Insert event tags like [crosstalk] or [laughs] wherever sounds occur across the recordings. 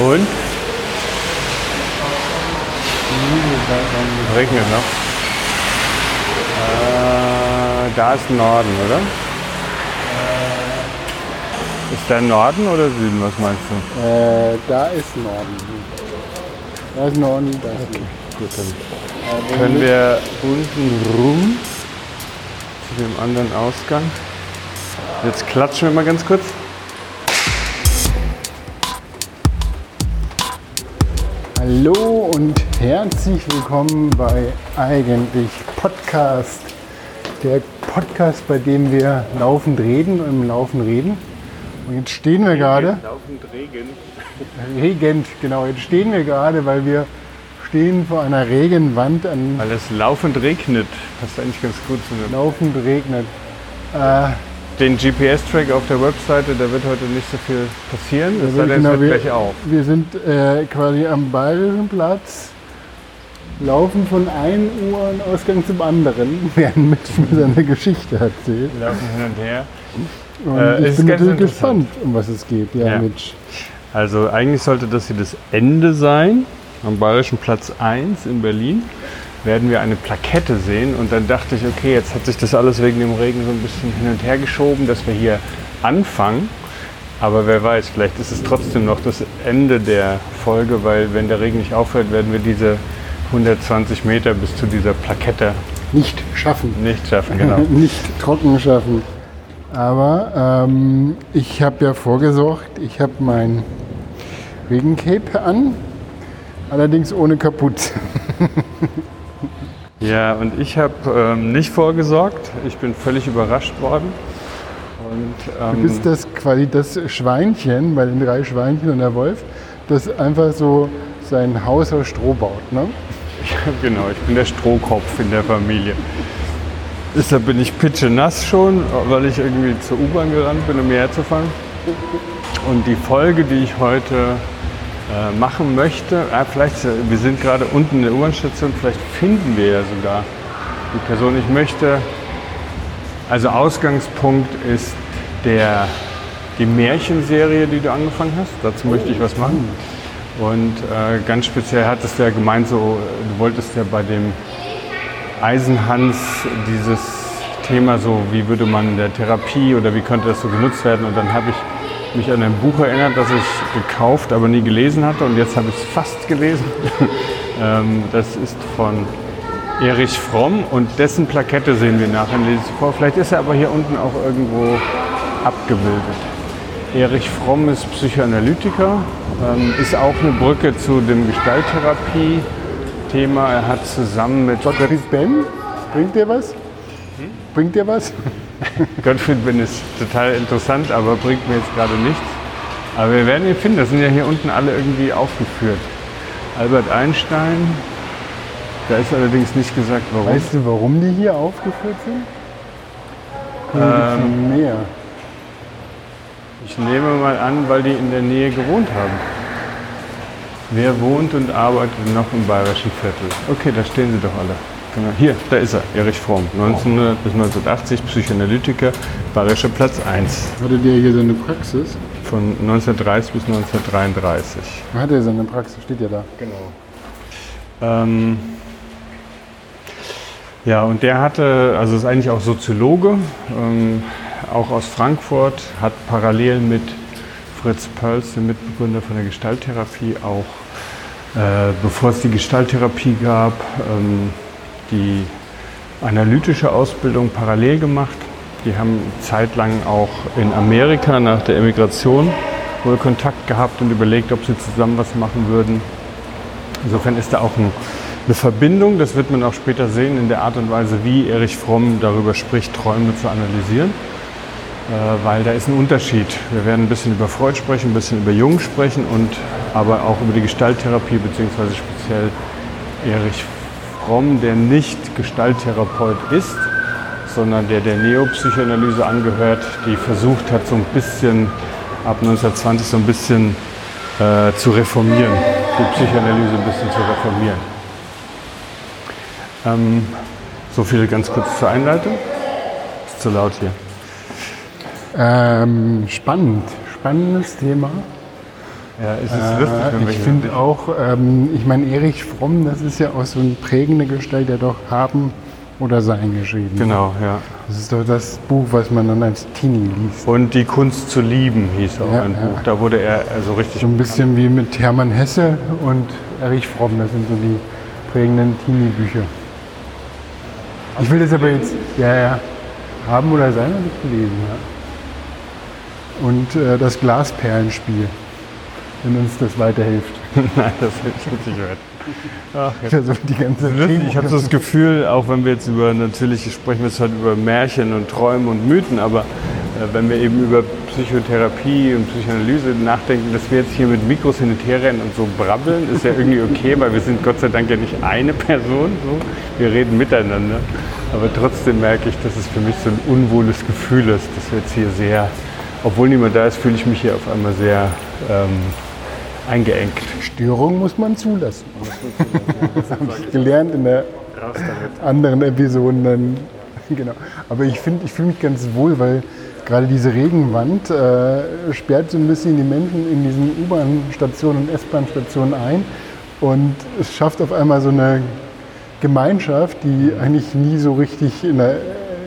Und? Regnet noch. Äh, da ist Norden, oder? Ist da Norden oder Süden? Was meinst du? Äh, da ist Norden. Da ist Norden, da ist Süden. Gut, dann Äh, können wir unten rum zu dem anderen Ausgang. Jetzt klatschen wir mal ganz kurz. Hallo und herzlich willkommen bei Eigentlich Podcast. Der Podcast, bei dem wir laufend reden und im Laufen reden. Und jetzt stehen wir gerade, Laufend Regen. regend, genau, jetzt stehen wir gerade, weil wir stehen vor einer Regenwand an Weil es laufend regnet. Passt eigentlich ganz gut zu dem. laufend regnet. Äh, Den GPS-Track auf der Webseite, da wird heute nicht so viel passieren. Es sei denn, es genau, hört wir, gleich auf. wir sind äh, quasi am Bayerischen Platz, laufen von einem Uhren-Ausgang zum anderen, [laughs] während Mitch mir seine Geschichte erzählt. Wir laufen hin und her. Und Äh, ich bin natürlich gespannt, um was es geht. Ja, Ja. Mitch. Also eigentlich sollte das hier das Ende sein. Am Bayerischen Platz 1 in Berlin werden wir eine Plakette sehen. Und dann dachte ich, okay, jetzt hat sich das alles wegen dem Regen so ein bisschen hin und her geschoben, dass wir hier anfangen. Aber wer weiß, vielleicht ist es trotzdem noch das Ende der Folge, weil wenn der Regen nicht aufhört, werden wir diese 120 Meter bis zu dieser Plakette Nicht schaffen. nicht schaffen. Genau. [laughs] Nicht trocken schaffen. Aber ähm, ich habe ja vorgesorgt, ich habe mein Regencape an, allerdings ohne Kapuze. [laughs] Ja, und ich habe ähm, nicht vorgesorgt. Ich bin völlig überrascht worden. Und, ähm, Du bist das quasi das Schweinchen bei den drei Schweinchen und der Wolf, das einfach so sein Haus aus Stroh baut. Ne? [laughs] genau, ich bin der Strohkopf in der Familie. Deshalb bin ich pitschenass schon, weil ich irgendwie zur U-Bahn gerannt bin, um hierher zu fahren. Und die Folge, die ich heute äh, machen möchte, äh, vielleicht, äh, wir sind gerade unten in der U-Bahn-Station, vielleicht finden wir ja sogar die Person. Ich möchte, also Ausgangspunkt ist der, die Märchenserie, die du angefangen hast. Dazu möchte ich was machen. Und äh, ganz speziell hattest du ja gemeint, so, du wolltest ja bei dem Eisenhans dieses Thema so, wie würde man in der Therapie oder wie könnte das so genutzt werden. Und dann habe ich mich an ein Buch erinnert, das ich gekauft, aber nie gelesen hatte. Und jetzt habe ich es fast gelesen. [laughs] ähm, das ist von Erich Fromm und dessen Plakette sehen wir nachher, ich vor. Vielleicht ist er aber hier unten auch irgendwo abgebildet. Erich Fromm ist Psychoanalytiker, ähm, ist auch eine Brücke zu dem Gestalttherapie-Thema. Er hat zusammen mit Gottfried Ben, bringt dir was? Bringt dir was? [laughs] Gottfried Ben ist total interessant, aber bringt mir jetzt gerade nichts. Aber wir werden ihn finden, das sind ja hier unten alle irgendwie aufgeführt. Albert Einstein, da ist allerdings nicht gesagt, warum. Weißt du, warum die hier aufgeführt sind? Ähm, mehr. Ich nehme mal an, weil die in der Nähe gewohnt haben. Wer wohnt und arbeitet noch im bayerischen Viertel? Okay, da stehen sie doch alle. Genau. Hier, da ist er, Erich Fromm. 1900 bis 1980, Psychoanalytiker, bayerischer Platz 1. Hatte der hier seine Praxis? Von 1930 bis 1933. Hat er seine Praxis? Steht ja da. Genau. Ähm, ja, und der hatte, also ist eigentlich auch Soziologe, ähm, auch aus Frankfurt, hat parallel mit Fritz Pölz, dem Mitbegründer von der Gestalttherapie, auch äh, bevor es die Gestalttherapie gab, ähm, die analytische Ausbildung parallel gemacht. Die haben zeitlang auch in Amerika nach der Emigration wohl Kontakt gehabt und überlegt, ob sie zusammen was machen würden. Insofern ist da auch ein, eine Verbindung, das wird man auch später sehen, in der Art und Weise, wie Erich Fromm darüber spricht, Träume zu analysieren. Äh, weil da ist ein Unterschied. Wir werden ein bisschen über Freud sprechen, ein bisschen über Jung sprechen und aber auch über die Gestalttherapie, beziehungsweise speziell Erich Fromm, der nicht Gestalttherapeut ist, sondern der der Neopsychoanalyse angehört, die versucht hat, so ein bisschen ab 1920 so ein bisschen äh, zu reformieren, die Psychoanalyse ein bisschen zu reformieren. Ähm, so viel ganz kurz zur Einleitung. Ist zu laut hier. Ähm, spannend, spannendes Thema. Ja, es ist lustig, wenn Äh, ich finde auch, ähm, ich meine, Erich Fromm, das ist ja auch so eine prägende Gestalt, der doch haben oder sein geschrieben. Genau, ja. Das ist doch das Buch, was man dann als Teenie liest. Und die Kunst zu lieben hieß auch Ja, ein ja. Buch. Da wurde er also richtig So ein bisschen wie mit Hermann Hesse und Erich Fromm, das sind so die prägenden Teenie-Bücher. Ich will das aber jetzt, ja, ja, haben oder sein, habe ich gelesen, ja. Und äh, das Glasperlenspiel, wenn uns das weiterhilft. [laughs] Nein, das ich nicht hören. Ach. Also die ganze Ich habe so das Gefühl, auch wenn wir jetzt über, natürlich sprechen wir jetzt halt über Märchen und Träume und Mythen, aber äh, wenn wir eben über Psychotherapie und Psychoanalyse nachdenken, dass wir jetzt hier mit Mikros hin und her rennen und so brabbeln, ist ja irgendwie okay, weil wir sind Gott sei Dank ja nicht eine Person, so. wir reden miteinander. Aber trotzdem merke ich, dass es für mich so ein unwohles Gefühl ist, dass wir jetzt hier sehr, obwohl niemand da ist, fühle ich mich hier auf einmal sehr ähm, eingeengt. Störung muss man zulassen. Das habe ich gelernt in der anderen Episoden dann. Genau. Aber ich finde, ich fühle mich ganz wohl, weil gerade diese Regenwand äh, sperrt so ein bisschen die Menschen in diesen U-Bahn-Stationen und S-Bahn-Stationen ein und es schafft auf einmal so eine Gemeinschaft, die eigentlich nie so richtig in der,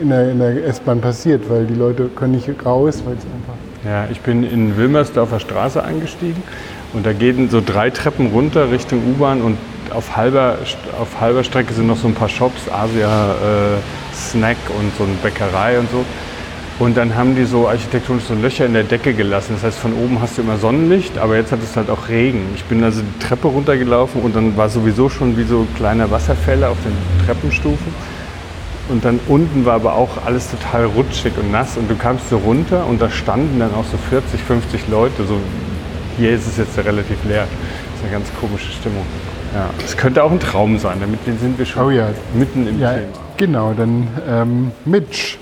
in der, in der S-Bahn passiert, weil die Leute können nicht raus, weil es einfach Ja, ich bin in Wilmersdorfer Straße eingestiegen und da gehen so drei Treppen runter Richtung U-Bahn und auf halber, auf halber Strecke sind noch so ein paar Shops, Asia äh, Snack und so eine Bäckerei und so. Und dann haben die so architektonisch so Löcher in der Decke gelassen. Das heißt, von oben hast du immer Sonnenlicht, aber jetzt hat es halt auch Regen. Ich bin also die Treppe runtergelaufen und dann war sowieso schon wie so kleine Wasserfälle auf den Treppenstufen. Und dann unten war aber auch alles total rutschig und nass und du kamst so runter und da standen dann auch so 40, 50 Leute. So, hier ist es jetzt relativ leer. Das ist eine ganz komische Stimmung. Ja. Es könnte auch ein Traum sein, damit sind wir schon Oh ja. mitten im Ja, Thema. genau, dann ähm, Mitch.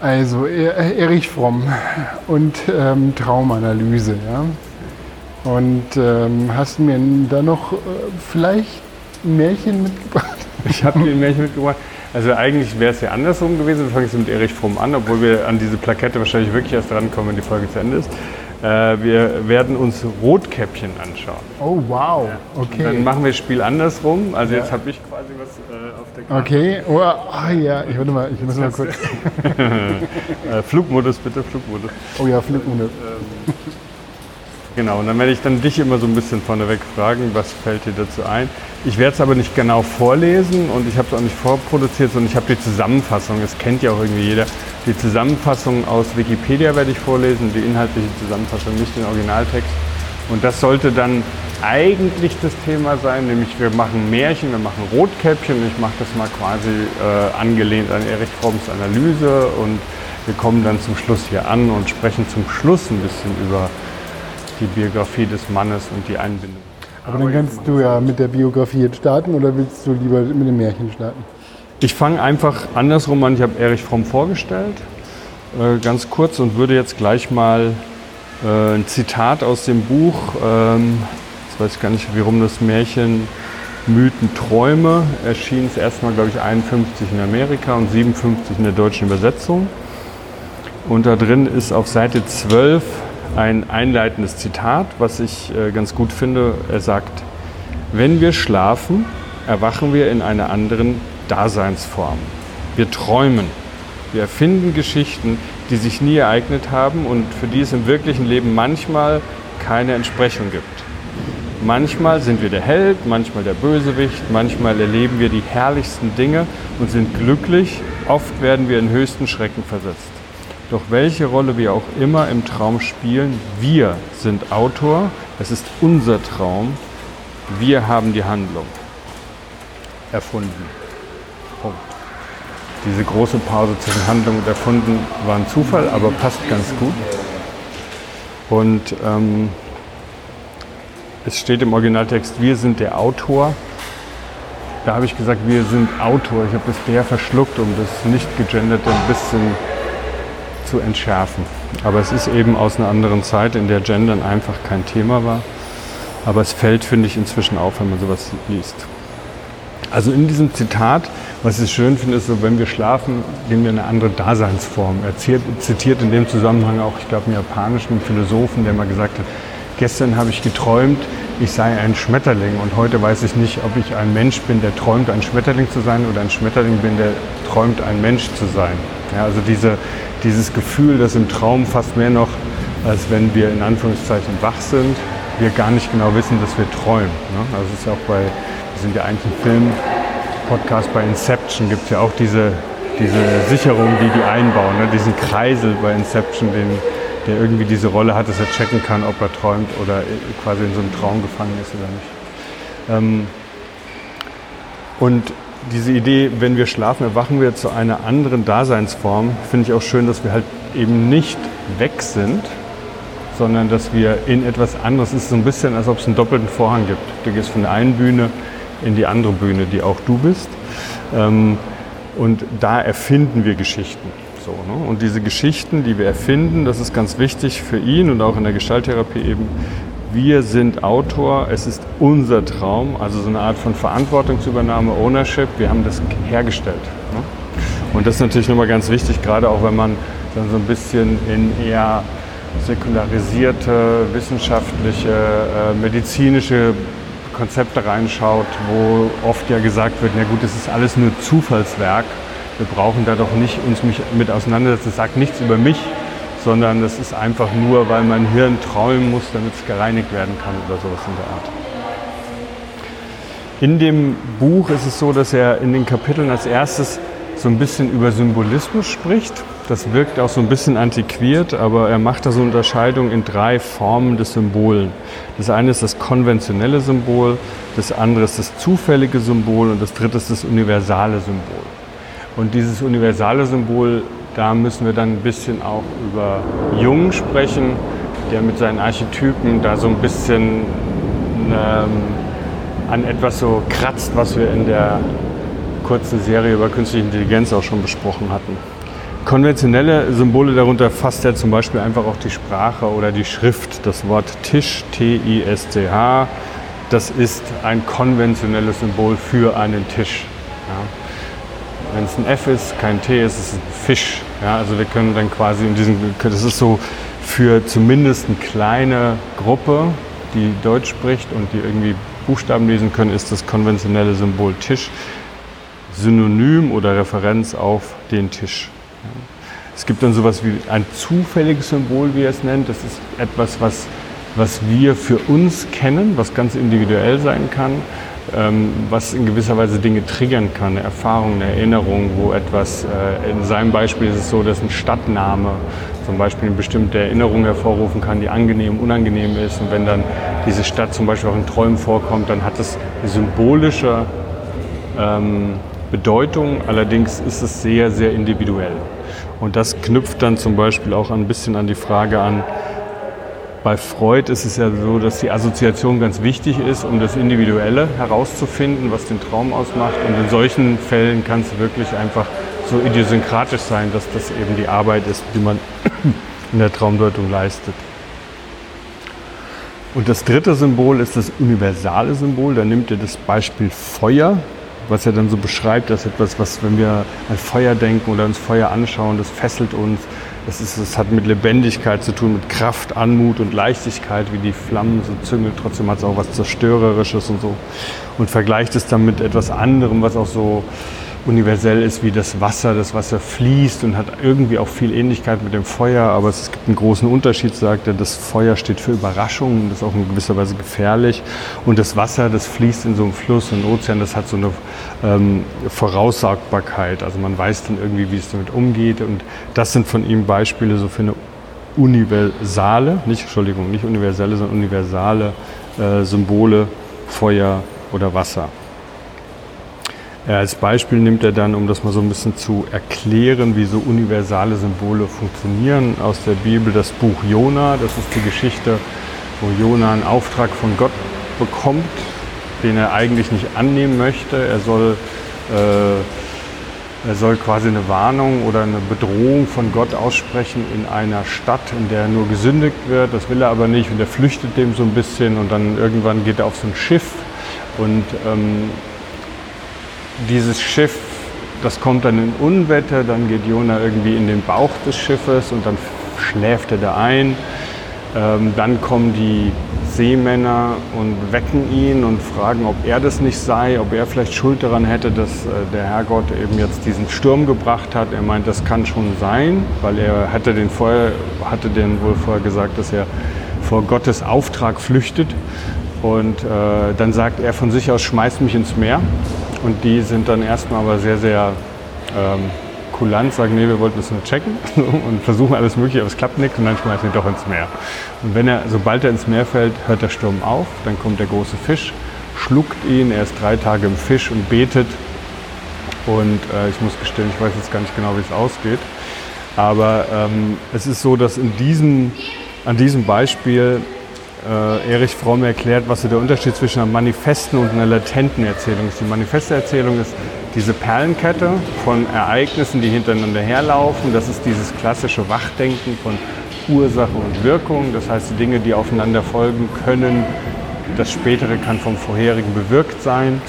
Also Er- Erich Fromm und ähm, Traumanalyse. Ja? Und ähm, hast du mir da noch äh, vielleicht ein Märchen mitgebracht? [laughs] Ich habe dir ein Märchen mitgebracht. Also eigentlich wäre es ja andersrum gewesen. Wir fangen jetzt mit Erich Fromm an, obwohl wir an diese Plakette wahrscheinlich wirklich erst drankommen, wenn die Folge zu Ende ist. Äh, wir werden uns Rotkäppchen anschauen. Oh wow, Dann okay. machen wir das Spiel andersrum. Also jetzt habe ich quasi was äh, auf der Karte. Okay, oh, ah ja, ich warte mal, ich muss mal kurz. [laughs] Äh, Flugmodus bitte, Flugmodus. Oh ja, Flugmunde. Genau, und dann werde ich dann dich immer so ein bisschen vorneweg fragen, was fällt dir dazu ein. Ich werde es aber nicht genau vorlesen und ich habe es auch nicht vorproduziert, sondern ich habe die Zusammenfassung, das kennt ja auch irgendwie jeder. Die Zusammenfassung aus Wikipedia werde ich vorlesen, die inhaltliche Zusammenfassung, nicht den Originaltext. Und das sollte dann eigentlich das Thema sein, nämlich wir machen Märchen, wir machen Rotkäppchen. Ich mache das mal quasi äh, angelehnt an Erich Fromms Analyse und wir kommen dann zum Schluss hier an und sprechen zum Schluss ein bisschen über die Biografie des Mannes und die Einbindung. Aber dann kannst du ja mit der Biografie jetzt starten oder willst du lieber mit dem Märchen starten? Ich fange einfach andersrum an. Ich habe Erich Fromm vorgestellt, äh, ganz kurz, und würde jetzt gleich mal äh, ein Zitat aus dem Buch, ähm, jetzt weiß ich gar nicht, wie rum das Märchen Mythen Träume erschien es erstmal, glaube ich, 51 in Amerika und 57 in der deutschen Übersetzung. Und da drin ist auf Seite 12 ein einleitendes Zitat, was ich äh, ganz gut finde. Er sagt, wenn wir schlafen, erwachen wir in einer anderen Daseinsform. Wir träumen. Wir erfinden Geschichten, die sich nie ereignet haben und für die es im wirklichen Leben manchmal keine Entsprechung gibt. Manchmal sind wir der Held, manchmal der Bösewicht, manchmal erleben wir die herrlichsten Dinge und sind glücklich, oft werden wir in höchsten Schrecken versetzt. Doch welche Rolle wir auch immer im Traum spielen, wir sind Autor, es ist unser Traum, wir haben die Handlung erfunden. Punkt. Diese große Pause zwischen Handlung und Erfunden war ein Zufall, aber passt ganz gut. Und ähm, es steht im Originaltext, wir sind der Autor. Da habe ich gesagt, wir sind Autor. Ich habe das der verschluckt, um das nicht gegenderte ein bisschen zu entschärfen. Aber es ist eben aus einer anderen Zeit, in der Gendern einfach kein Thema war. Aber es fällt, finde ich, inzwischen auf, wenn man sowas liest. Also in diesem Zitat, was ich schön finde, ist so, wenn wir schlafen, gehen wir in eine andere Daseinsform. Er zitiert in dem Zusammenhang auch, ich glaube, einen japanischen Philosophen, der mal gesagt hat, gestern habe ich geträumt, ich sei ein Schmetterling und heute weiß ich nicht, ob ich ein Mensch bin, der träumt, ein Schmetterling zu sein oder ein Schmetterling bin, der träumt, ein Mensch zu sein. Ja, also diese, dieses Gefühl, dass im Traum fast mehr noch, als wenn wir in Anführungszeichen wach sind, wir gar nicht genau wissen, dass wir träumen. Ne? Also es ist ja auch bei, wir sind ja eigentlich ein Film-Podcast bei Inception, gibt es ja auch diese, diese Sicherung, die die einbauen, ne? diesen Kreisel bei Inception, den, der irgendwie diese Rolle hat, dass er checken kann, ob er träumt oder quasi in so einem Traum gefangen ist oder nicht. Ähm, und diese Idee, wenn wir schlafen, erwachen wir zu einer anderen Daseinsform, finde ich auch schön, dass wir halt eben nicht weg sind, sondern dass wir in etwas anderes, es ist so ein bisschen, als ob es einen doppelten Vorhang gibt. Du gehst von der einen Bühne in die andere Bühne, die auch du bist. Ähm, und da erfinden wir Geschichten. So, ne? Und diese Geschichten, die wir erfinden, das ist ganz wichtig für ihn und auch in der Gestalttherapie eben. Wir sind Autor, es ist unser Traum, also so eine Art von Verantwortungsübernahme, Ownership. Wir haben das hergestellt. Ne? Und das ist natürlich nochmal ganz wichtig, gerade auch wenn man dann so ein bisschen in eher säkularisierte, wissenschaftliche, äh, medizinische Konzepte reinschaut, wo oft ja gesagt wird, na gut, das ist alles nur Zufallswerk wir brauchen da doch nicht uns mit auseinandersetzen. Das sagt nichts über mich, sondern das ist einfach nur, weil mein Hirn träumen muss, damit es gereinigt werden kann oder sowas in der Art. In dem Buch ist es so, dass er in den Kapiteln als erstes so ein bisschen über Symbolismus spricht. Das wirkt auch so ein bisschen antiquiert, aber er macht da so eine Unterscheidung in drei Formen des Symbolen. Das eine ist das konventionelle Symbol, das andere ist das zufällige Symbol und das dritte ist das universale Symbol. Und dieses universale Symbol, da müssen wir dann ein bisschen auch über Jung sprechen, der mit seinen Archetypen da so ein bisschen ähm, an etwas so kratzt, was wir in der kurzen Serie über künstliche Intelligenz auch schon besprochen hatten. Konventionelle Symbole darunter fasst er zum Beispiel einfach auch die Sprache oder die Schrift. Das Wort Tisch, T-I-S-C-H, das ist ein konventionelles Symbol für einen Tisch. Ja. Wenn es ein F ist, kein T ist, ist es ein Fisch. Ja, also wir können dann quasi in diesem, das ist so für zumindest eine kleine Gruppe, die Deutsch spricht und die irgendwie Buchstaben lesen können, ist das konventionelle Symbol Tisch Synonym oder Referenz auf den Tisch. Es gibt dann sowas wie ein zufälliges Symbol, wie er es nennt. Das ist etwas, was, was wir für uns kennen, was ganz individuell sein kann. Ähm, was in gewisser Weise Dinge triggern kann, eine Erfahrung, eine Erinnerung, wo etwas, äh, in seinem Beispiel ist es so, dass ein Stadtname zum Beispiel eine bestimmte Erinnerung hervorrufen kann, die angenehm, unangenehm ist. Und wenn dann diese Stadt zum Beispiel auch in Träumen vorkommt, dann hat es eine symbolische ähm, Bedeutung, allerdings ist es sehr, sehr individuell. Und das knüpft dann zum Beispiel auch ein bisschen an die Frage an, bei Freud ist es ja so, dass die Assoziation ganz wichtig ist, um das Individuelle herauszufinden, was den Traum ausmacht. Und in solchen Fällen kann es wirklich einfach so idiosynkratisch sein, dass das eben die Arbeit ist, die man [coughs] in der Traumdeutung leistet. Und das dritte Symbol ist das universale Symbol. Da nimmt er das Beispiel Feuer, was er dann so beschreibt, dass etwas, was, wenn wir an Feuer denken oder uns Feuer anschauen, das fesselt uns, es, ist, es hat mit Lebendigkeit zu tun, mit Kraft, Anmut und Leichtigkeit, wie die Flammen so züngeln. Trotzdem hat es auch was Zerstörerisches und so. Und vergleicht es dann mit etwas anderem, was auch so universell ist wie das Wasser. Das Wasser fließt und hat irgendwie auch viel Ähnlichkeit mit dem Feuer, aber es gibt einen großen Unterschied, sagt er. Das Feuer steht für Überraschungen, das ist auch in gewisser Weise gefährlich. Und das Wasser, das fließt in so einem Fluss, in einem Ozean, das hat so eine ähm, Voraussagbarkeit. Also man weiß dann irgendwie, wie es damit umgeht. Und das sind von ihm Beispiele so für eine universale, nicht, Entschuldigung, nicht universelle, sondern universale äh, Symbole, Feuer oder Wasser. Als Beispiel nimmt er dann, um das mal so ein bisschen zu erklären, wie so universale Symbole funktionieren, aus der Bibel das Buch Jona. Das ist die Geschichte, wo Jona einen Auftrag von Gott bekommt, den er eigentlich nicht annehmen möchte. Er soll, äh, er soll quasi eine Warnung oder eine Bedrohung von Gott aussprechen in einer Stadt, in der nur gesündigt wird. Das will er aber nicht und er flüchtet dem so ein bisschen und dann irgendwann geht er auf so ein Schiff und ähm, dieses Schiff, das kommt dann in Unwetter, dann geht Jona irgendwie in den Bauch des Schiffes und dann schläft er da ein. Ähm, dann kommen die Seemänner und wecken ihn und fragen, ob er das nicht sei, ob er vielleicht Schuld daran hätte, dass äh, der Herrgott eben jetzt diesen Sturm gebracht hat. Er meint, das kann schon sein, weil er hatte den vorher, hatte den wohl vorher gesagt, dass er vor Gottes Auftrag flüchtet. Und äh, dann sagt er von sich aus, schmeißt mich ins Meer. Und die sind dann erstmal aber sehr, sehr ähm, kulant, sagen, nee, wir wollten das nur checken [laughs] und versuchen alles Mögliche, aber es klappt nichts und dann schmeißen wir doch ins Meer. Und wenn er, sobald er ins Meer fällt, hört der Sturm auf, dann kommt der große Fisch, schluckt ihn, er ist drei Tage im Fisch und betet. Und äh, ich muss gestehen, ich weiß jetzt gar nicht genau, wie es ausgeht. Aber ähm, es ist so, dass in diesem, an diesem Beispiel äh, Erich Fromm erklärt, was so der Unterschied zwischen einer manifesten und einer latenten Erzählung ist. Die manifeste Erzählung ist diese Perlenkette von Ereignissen, die hintereinander herlaufen. Das ist dieses klassische Wachdenken von Ursache und Wirkung. Das heißt, die Dinge, die aufeinander folgen können, das Spätere kann vom Vorherigen bewirkt sein.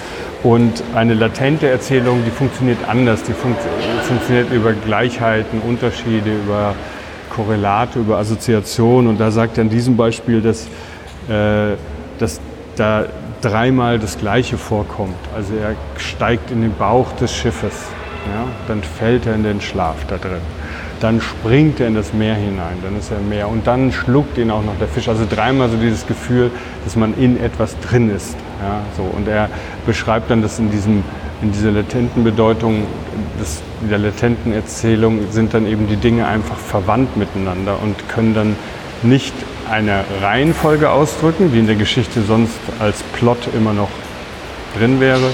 Und eine latente Erzählung, die funktioniert anders. Die fun funktioniert über Gleichheiten, Unterschiede, über Korrelate, über Assoziationen. Und da sagt er in diesem Beispiel, dass, äh, dass da dreimal das Gleiche vorkommt. Also er steigt in den Bauch des Schiffes, ja, dann fällt er in den Schlaf da drin. Dann springt er in das Meer hinein, dann ist er im Meer und dann schluckt ihn auch noch der Fisch. Also dreimal so dieses Gefühl, dass man in etwas drin ist. Ja, so. Und er beschreibt dann das in, diesem, in dieser latenten Bedeutung, in der latenten Erzählung sind dann eben die Dinge einfach verwandt miteinander und können dann nicht eine Reihenfolge ausdrücken, die in der Geschichte sonst als Plot immer noch drin wäre,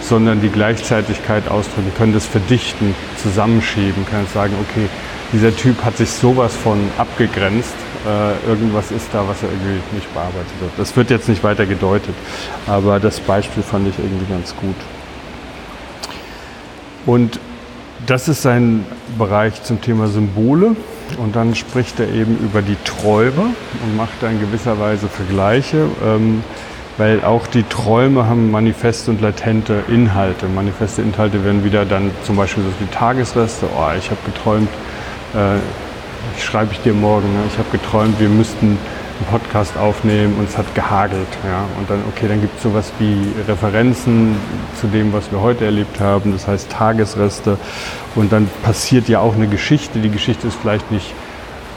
sondern die Gleichzeitigkeit ausdrücken, können das verdichten, zusammenschieben, können sagen, okay, dieser Typ hat sich sowas von abgegrenzt, äh, irgendwas ist da, was er irgendwie nicht bearbeitet wird. Das wird jetzt nicht weiter gedeutet, aber das Beispiel fand ich irgendwie ganz gut. Und das ist sein Bereich zum Thema Symbole. Und dann spricht er eben über die Träume und macht da in gewisser Weise Vergleiche, ähm, weil auch die Träume haben manifeste und latente Inhalte. Manifeste Inhalte werden wieder dann zum Beispiel so wie Tagesreste. Oh, ich habe geträumt, äh, schreibe ich dir morgen, ne? ich habe geträumt, wir müssten einen Podcast aufnehmen und es hat gehagelt. Ja? Und dann, okay, dann gibt es sowas wie Referenzen zu dem, was wir heute erlebt haben, das heißt Tagesreste. Und dann passiert ja auch eine Geschichte. Die Geschichte ist vielleicht nicht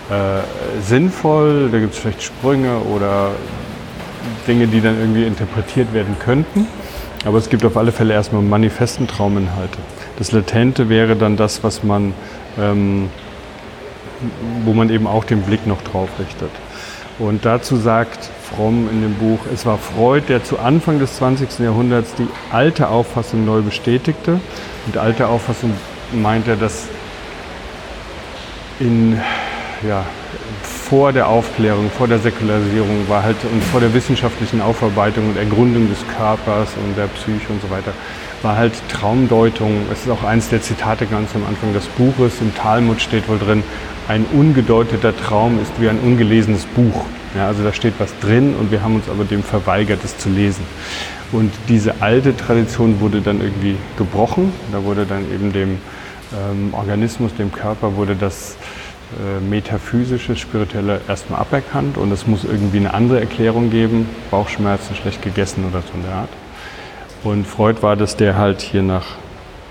äh, sinnvoll, da gibt es vielleicht Sprünge oder Dinge, die dann irgendwie interpretiert werden könnten. Aber es gibt auf alle Fälle erstmal manifesten Trauminhalte. Das Latente wäre dann das, was man, ähm, wo man eben auch den Blick noch drauf richtet. Und dazu sagt Fromm in dem Buch, es war Freud, der zu Anfang des 20. Jahrhunderts die alte Auffassung neu bestätigte. Und alte Auffassung meint er, dass in, ja, vor der Aufklärung, vor der Säkularisierung war halt und vor der wissenschaftlichen Aufarbeitung und Ergründung des Körpers und der Psyche und so weiter, war halt Traumdeutung. Es ist auch eines der Zitate ganz am Anfang des Buches. Im Talmud steht wohl drin, ein ungedeuteter Traum ist wie ein ungelesenes Buch. Ja, also da steht was drin und wir haben uns aber dem verweigert, es zu lesen. Und diese alte Tradition wurde dann irgendwie gebrochen. Da wurde dann eben dem ähm, Organismus, dem Körper, wurde das äh, metaphysische, spirituelle erstmal aberkannt und es muss irgendwie eine andere Erklärung geben. Bauchschmerzen, schlecht gegessen oder so in der Art. Und Freud war das, der halt hier nach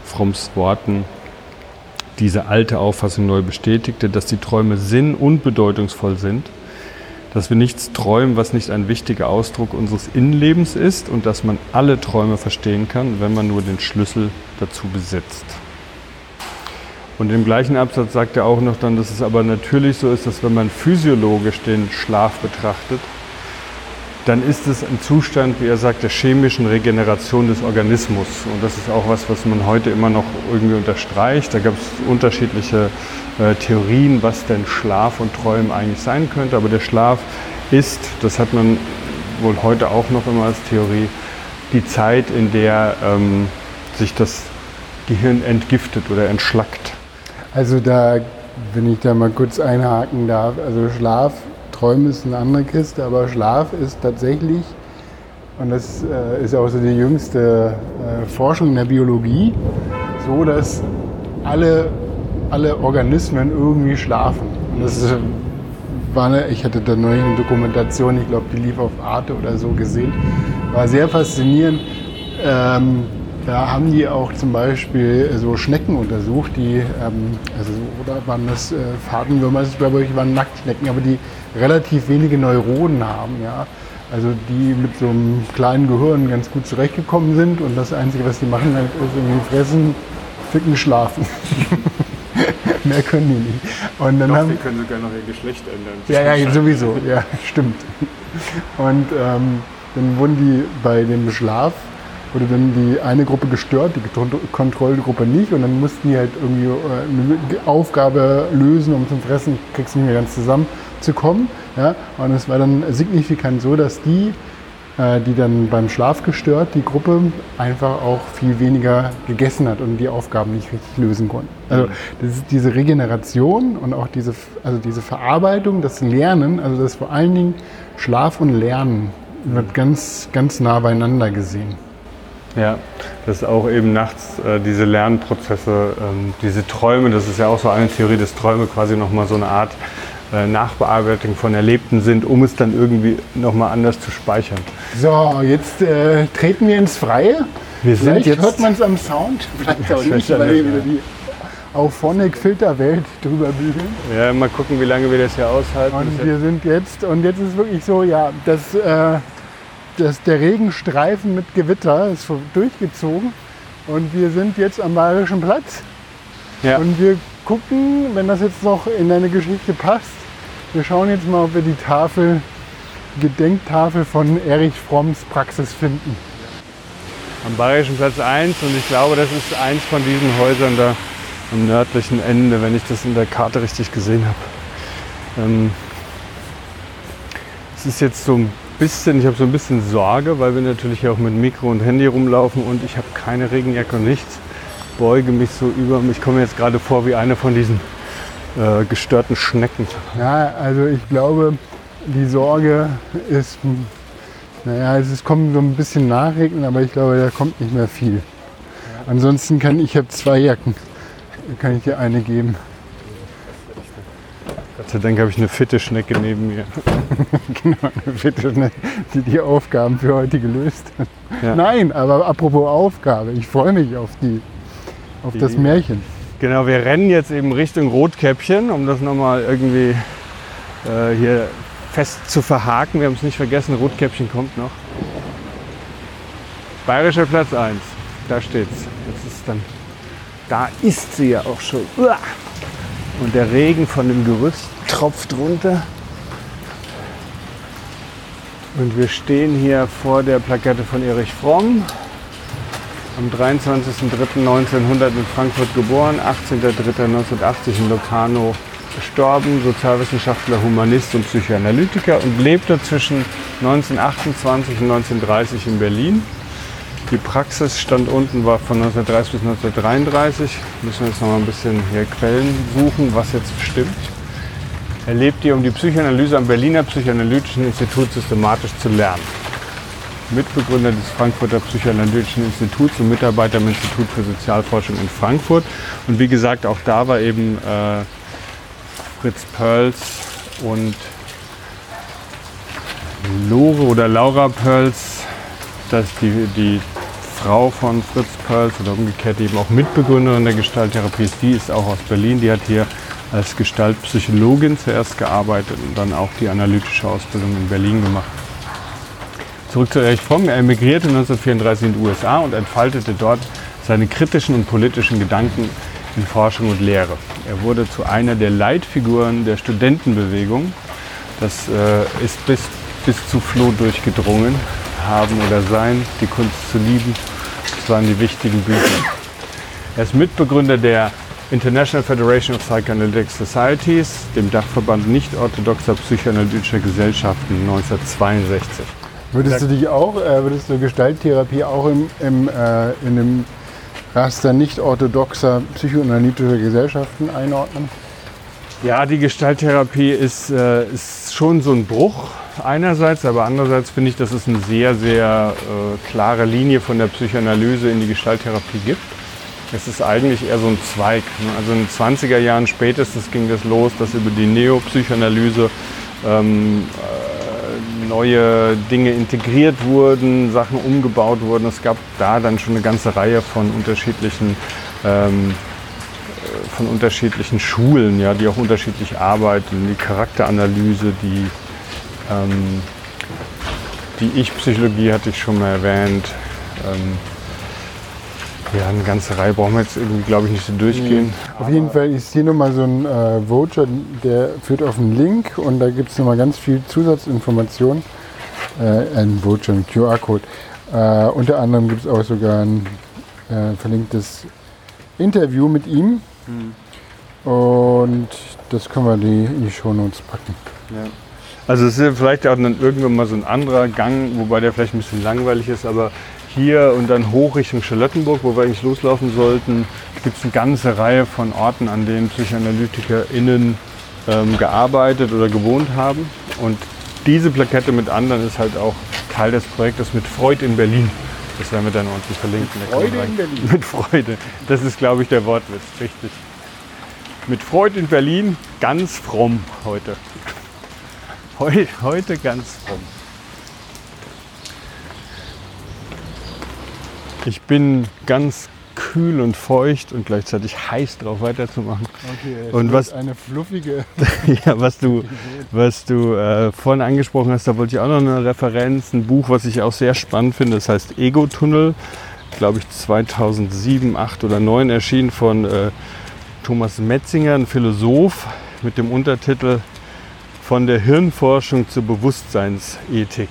Fromms Worten diese alte Auffassung neu bestätigte, dass die Träume sinn- und bedeutungsvoll sind, dass wir nichts träumen, was nicht ein wichtiger Ausdruck unseres Innenlebens ist und dass man alle Träume verstehen kann, wenn man nur den Schlüssel dazu besitzt. Und im gleichen Absatz sagt er auch noch dann, dass es aber natürlich so ist, dass wenn man physiologisch den Schlaf betrachtet, dann ist es ein Zustand, wie er sagt, der chemischen Regeneration des Organismus. Und das ist auch was, was man heute immer noch irgendwie unterstreicht. Da gab es unterschiedliche äh, Theorien, was denn Schlaf und Träumen eigentlich sein könnte. Aber der Schlaf ist, das hat man wohl heute auch noch immer als Theorie, die Zeit, in der ähm, sich das Gehirn entgiftet oder entschlackt. Also da, wenn ich da mal kurz einhaken darf, also Schlaf Träumen ist eine andere Kiste, aber Schlaf ist tatsächlich, und das äh, ist auch so die jüngste äh, Forschung in der Biologie, so, dass alle, alle Organismen irgendwie schlafen. Und das ist, war eine, ich hatte da neulich eine Dokumentation, ich glaube, die lief auf Arte oder so gesehen. War sehr faszinierend. Ähm, da haben die auch zum Beispiel so Schnecken untersucht, die, ähm, also, oder waren das äh, Fadenwürmer, also ich glaube, ich waren Nacktschnecken, aber die relativ wenige Neuronen haben, ja. Also die mit so einem kleinen Gehirn ganz gut zurechtgekommen sind und das Einzige, was die machen, halt, ist irgendwie fressen, ficken, schlafen. [laughs] Mehr können die nicht. Und dann Doch, haben, die können sogar noch ihr Geschlecht ändern. ja, ja, sowieso, ja, [laughs] stimmt. Und ähm, dann wurden die bei dem Schlaf, wurde dann die eine Gruppe gestört, die Kontro- Kontrollgruppe nicht. Und dann mussten die halt irgendwie äh, eine Aufgabe lösen, um zum Fressen, ich krieg's nicht mehr ganz zusammenzukommen. Ja? Und es war dann signifikant so, dass die, äh, die dann beim Schlaf gestört, die Gruppe einfach auch viel weniger gegessen hat und die Aufgaben nicht richtig lösen konnten. Also ist diese Regeneration und auch diese, also diese Verarbeitung, das Lernen, also das vor allen Dingen Schlaf und Lernen wird ganz, ganz nah beieinander gesehen. Ja, dass auch eben nachts äh, diese Lernprozesse, ähm, diese Träume, das ist ja auch so eine Theorie, dass Träume quasi nochmal so eine Art äh, Nachbearbeitung von Erlebten sind, um es dann irgendwie nochmal anders zu speichern. So, jetzt äh, treten wir ins Freie. Wir sind Vielleicht jetzt- hört man es am Sound, vielleicht auch Ich nicht, weil wir wieder die Auphonic-Filterwelt drüber bügeln. Ja, mal gucken, wie lange wir das hier aushalten. Und Das wir sind jetzt, und jetzt ist es wirklich so, ja, dass, dass der Regenstreifen mit Gewitter ist durchgezogen und wir sind jetzt am Bayerischen Platz ja, und wir gucken, wenn das jetzt noch in deine Geschichte passt, wir schauen jetzt mal, ob wir die Tafel, Gedenktafel von Erich Fromms Praxis finden. am Bayerischen Platz 1 und ich glaube, das ist eins von diesen Häusern da am nördlichen Ende, wenn ich das in der Karte richtig gesehen habe. Ähm, es ist jetzt so ein bisschen, ich habe so ein bisschen Sorge, weil wir natürlich auch mit Mikro und Handy rumlaufen und ich habe keine Regenjacke und nichts. Beuge mich so über mich. Ich komme jetzt gerade vor wie eine von diesen äh, gestörten Schnecken. Ja, also ich glaube, die Sorge ist, naja, es ist, kommt so ein bisschen Nachregnen, aber ich glaube, da kommt nicht mehr viel. Ansonsten kann ich habe zwei Jacken. Kann ich dir eine geben. Gott sei Dank habe ich eine fitte Schnecke neben mir. [laughs] Bitte, ne, die die Aufgaben für heute gelöst hat. Ja. Nein, aber apropos Aufgabe, ich freue mich auf die, auf das Die- Märchen. Genau, wir rennen jetzt eben Richtung Rotkäppchen, um das nochmal irgendwie äh, hier fest zu verhaken. Wir haben es nicht vergessen, Rotkäppchen kommt noch. Bayerischer Platz 1, da steht's. Jetzt ist dann, da ist sie ja auch schon. Uah! Und der Regen von dem Gerüst tropft runter. Und wir stehen hier vor der Plakette von Erich Fromm, am 23.03.1900 in Frankfurt geboren, 18.03.1980 in Locarno gestorben, Sozialwissenschaftler, Humanist und Psychoanalytiker und lebte zwischen 1928 und 1930 in Berlin. Die Praxis stand unten, war von 1930 bis 1933. Müssen wir jetzt noch mal ein bisschen hier Quellen suchen, was jetzt stimmt. Er lebt hier, um die Psychoanalyse am Berliner Psychoanalytischen Institut systematisch zu lernen. Mitbegründer des Frankfurter Psychoanalytischen Instituts und Mitarbeiter am Institut für Sozialforschung in Frankfurt. Und wie gesagt, auch da war eben äh, Fritz Perls und Lore oder Laura Perls, das ist die, die Frau von Fritz Perls oder umgekehrt eben auch Mitbegründerin der Gestalttherapie ist. Die ist auch aus Berlin. Die hat hier als Gestaltpsychologin zuerst gearbeitet und dann auch die analytische Ausbildung in Berlin gemacht. Zurück zu Erich Fromm. Er emigrierte 1934 in die USA und entfaltete dort seine kritischen und politischen Gedanken in Forschung und Lehre. Er wurde zu einer der Leitfiguren der Studentenbewegung. Das äh, ist bis, bis zu Floh durchgedrungen. Haben oder sein, die Kunst zu lieben. Das waren die wichtigen Bücher. Er ist Mitbegründer der International Federation of Psychoanalytic Societies, dem Dachverband nicht-orthodoxer psychoanalytischer Gesellschaften 1962. Würdest du dich auch, äh, würdest du Gestalttherapie auch im, im, äh, in dem Raster nicht orthodoxer psychoanalytischer Gesellschaften einordnen? Ja, die Gestalttherapie ist, äh, ist schon so ein Bruch einerseits, aber andererseits finde ich, dass es eine sehr, sehr äh, klare Linie von der Psychoanalyse in die Gestalttherapie gibt. Es ist eigentlich eher so ein Zweig. Ne? Also in den 20er Jahren spätestens ging das los, dass über die Neopsychoanalyse ähm, äh, neue Dinge integriert wurden, Sachen umgebaut wurden. Es gab da dann schon eine ganze Reihe von unterschiedlichen ähm, äh, von unterschiedlichen Schulen, ja, die auch unterschiedlich arbeiten. Die Charakteranalyse, die, ähm, die Ich-Psychologie hatte ich schon mal erwähnt. Ähm, ja, eine ganze Reihe brauchen wir jetzt irgendwie, glaube ich, nicht so durchgehen. Auf jeden Fall ist hier nochmal so ein äh, Voucher, der führt auf einen Link und da gibt es nochmal ganz viel Zusatzinformationen. Äh, ein Voucher, ein QR-Code. Äh, unter anderem gibt es auch sogar ein äh, verlinktes Interview mit ihm. Und das können wir die in die Shownotes packen. Ja. Also es ist ja vielleicht auch dann irgendwann mal so ein anderer Gang, wobei der vielleicht ein bisschen langweilig ist, aber hier und dann hoch Richtung Charlottenburg, wo wir eigentlich loslaufen sollten, gibt es eine ganze Reihe von Orten, an denen PsychoanalytikerInnen ähm, gearbeitet oder gewohnt haben. Und diese Plakette mit anderen ist halt auch Teil des Projektes mit Freud in Berlin. Das werden wir dann unten verlinken. Man Freude in Berlin. Mit Freude. Das ist, glaube ich, der Wortwitz. Richtig. Mit Freude in Berlin, ganz fromm heute. Heu, heute ganz fromm. Ich bin ganz kühl und feucht und gleichzeitig heiß drauf weiterzumachen. Okay, Und was- eine fluffige. [laughs] Ja, was du, [laughs] was du äh, vorhin angesprochen hast, da wollte ich auch noch eine Referenz, ein Buch, was ich auch sehr spannend finde, das heißt Ego-Tunnel, glaube ich 2007, 8 oder 9 erschienen von äh, Thomas Metzinger, ein Philosoph, mit dem Untertitel Von der Hirnforschung zur Bewusstseinsethik.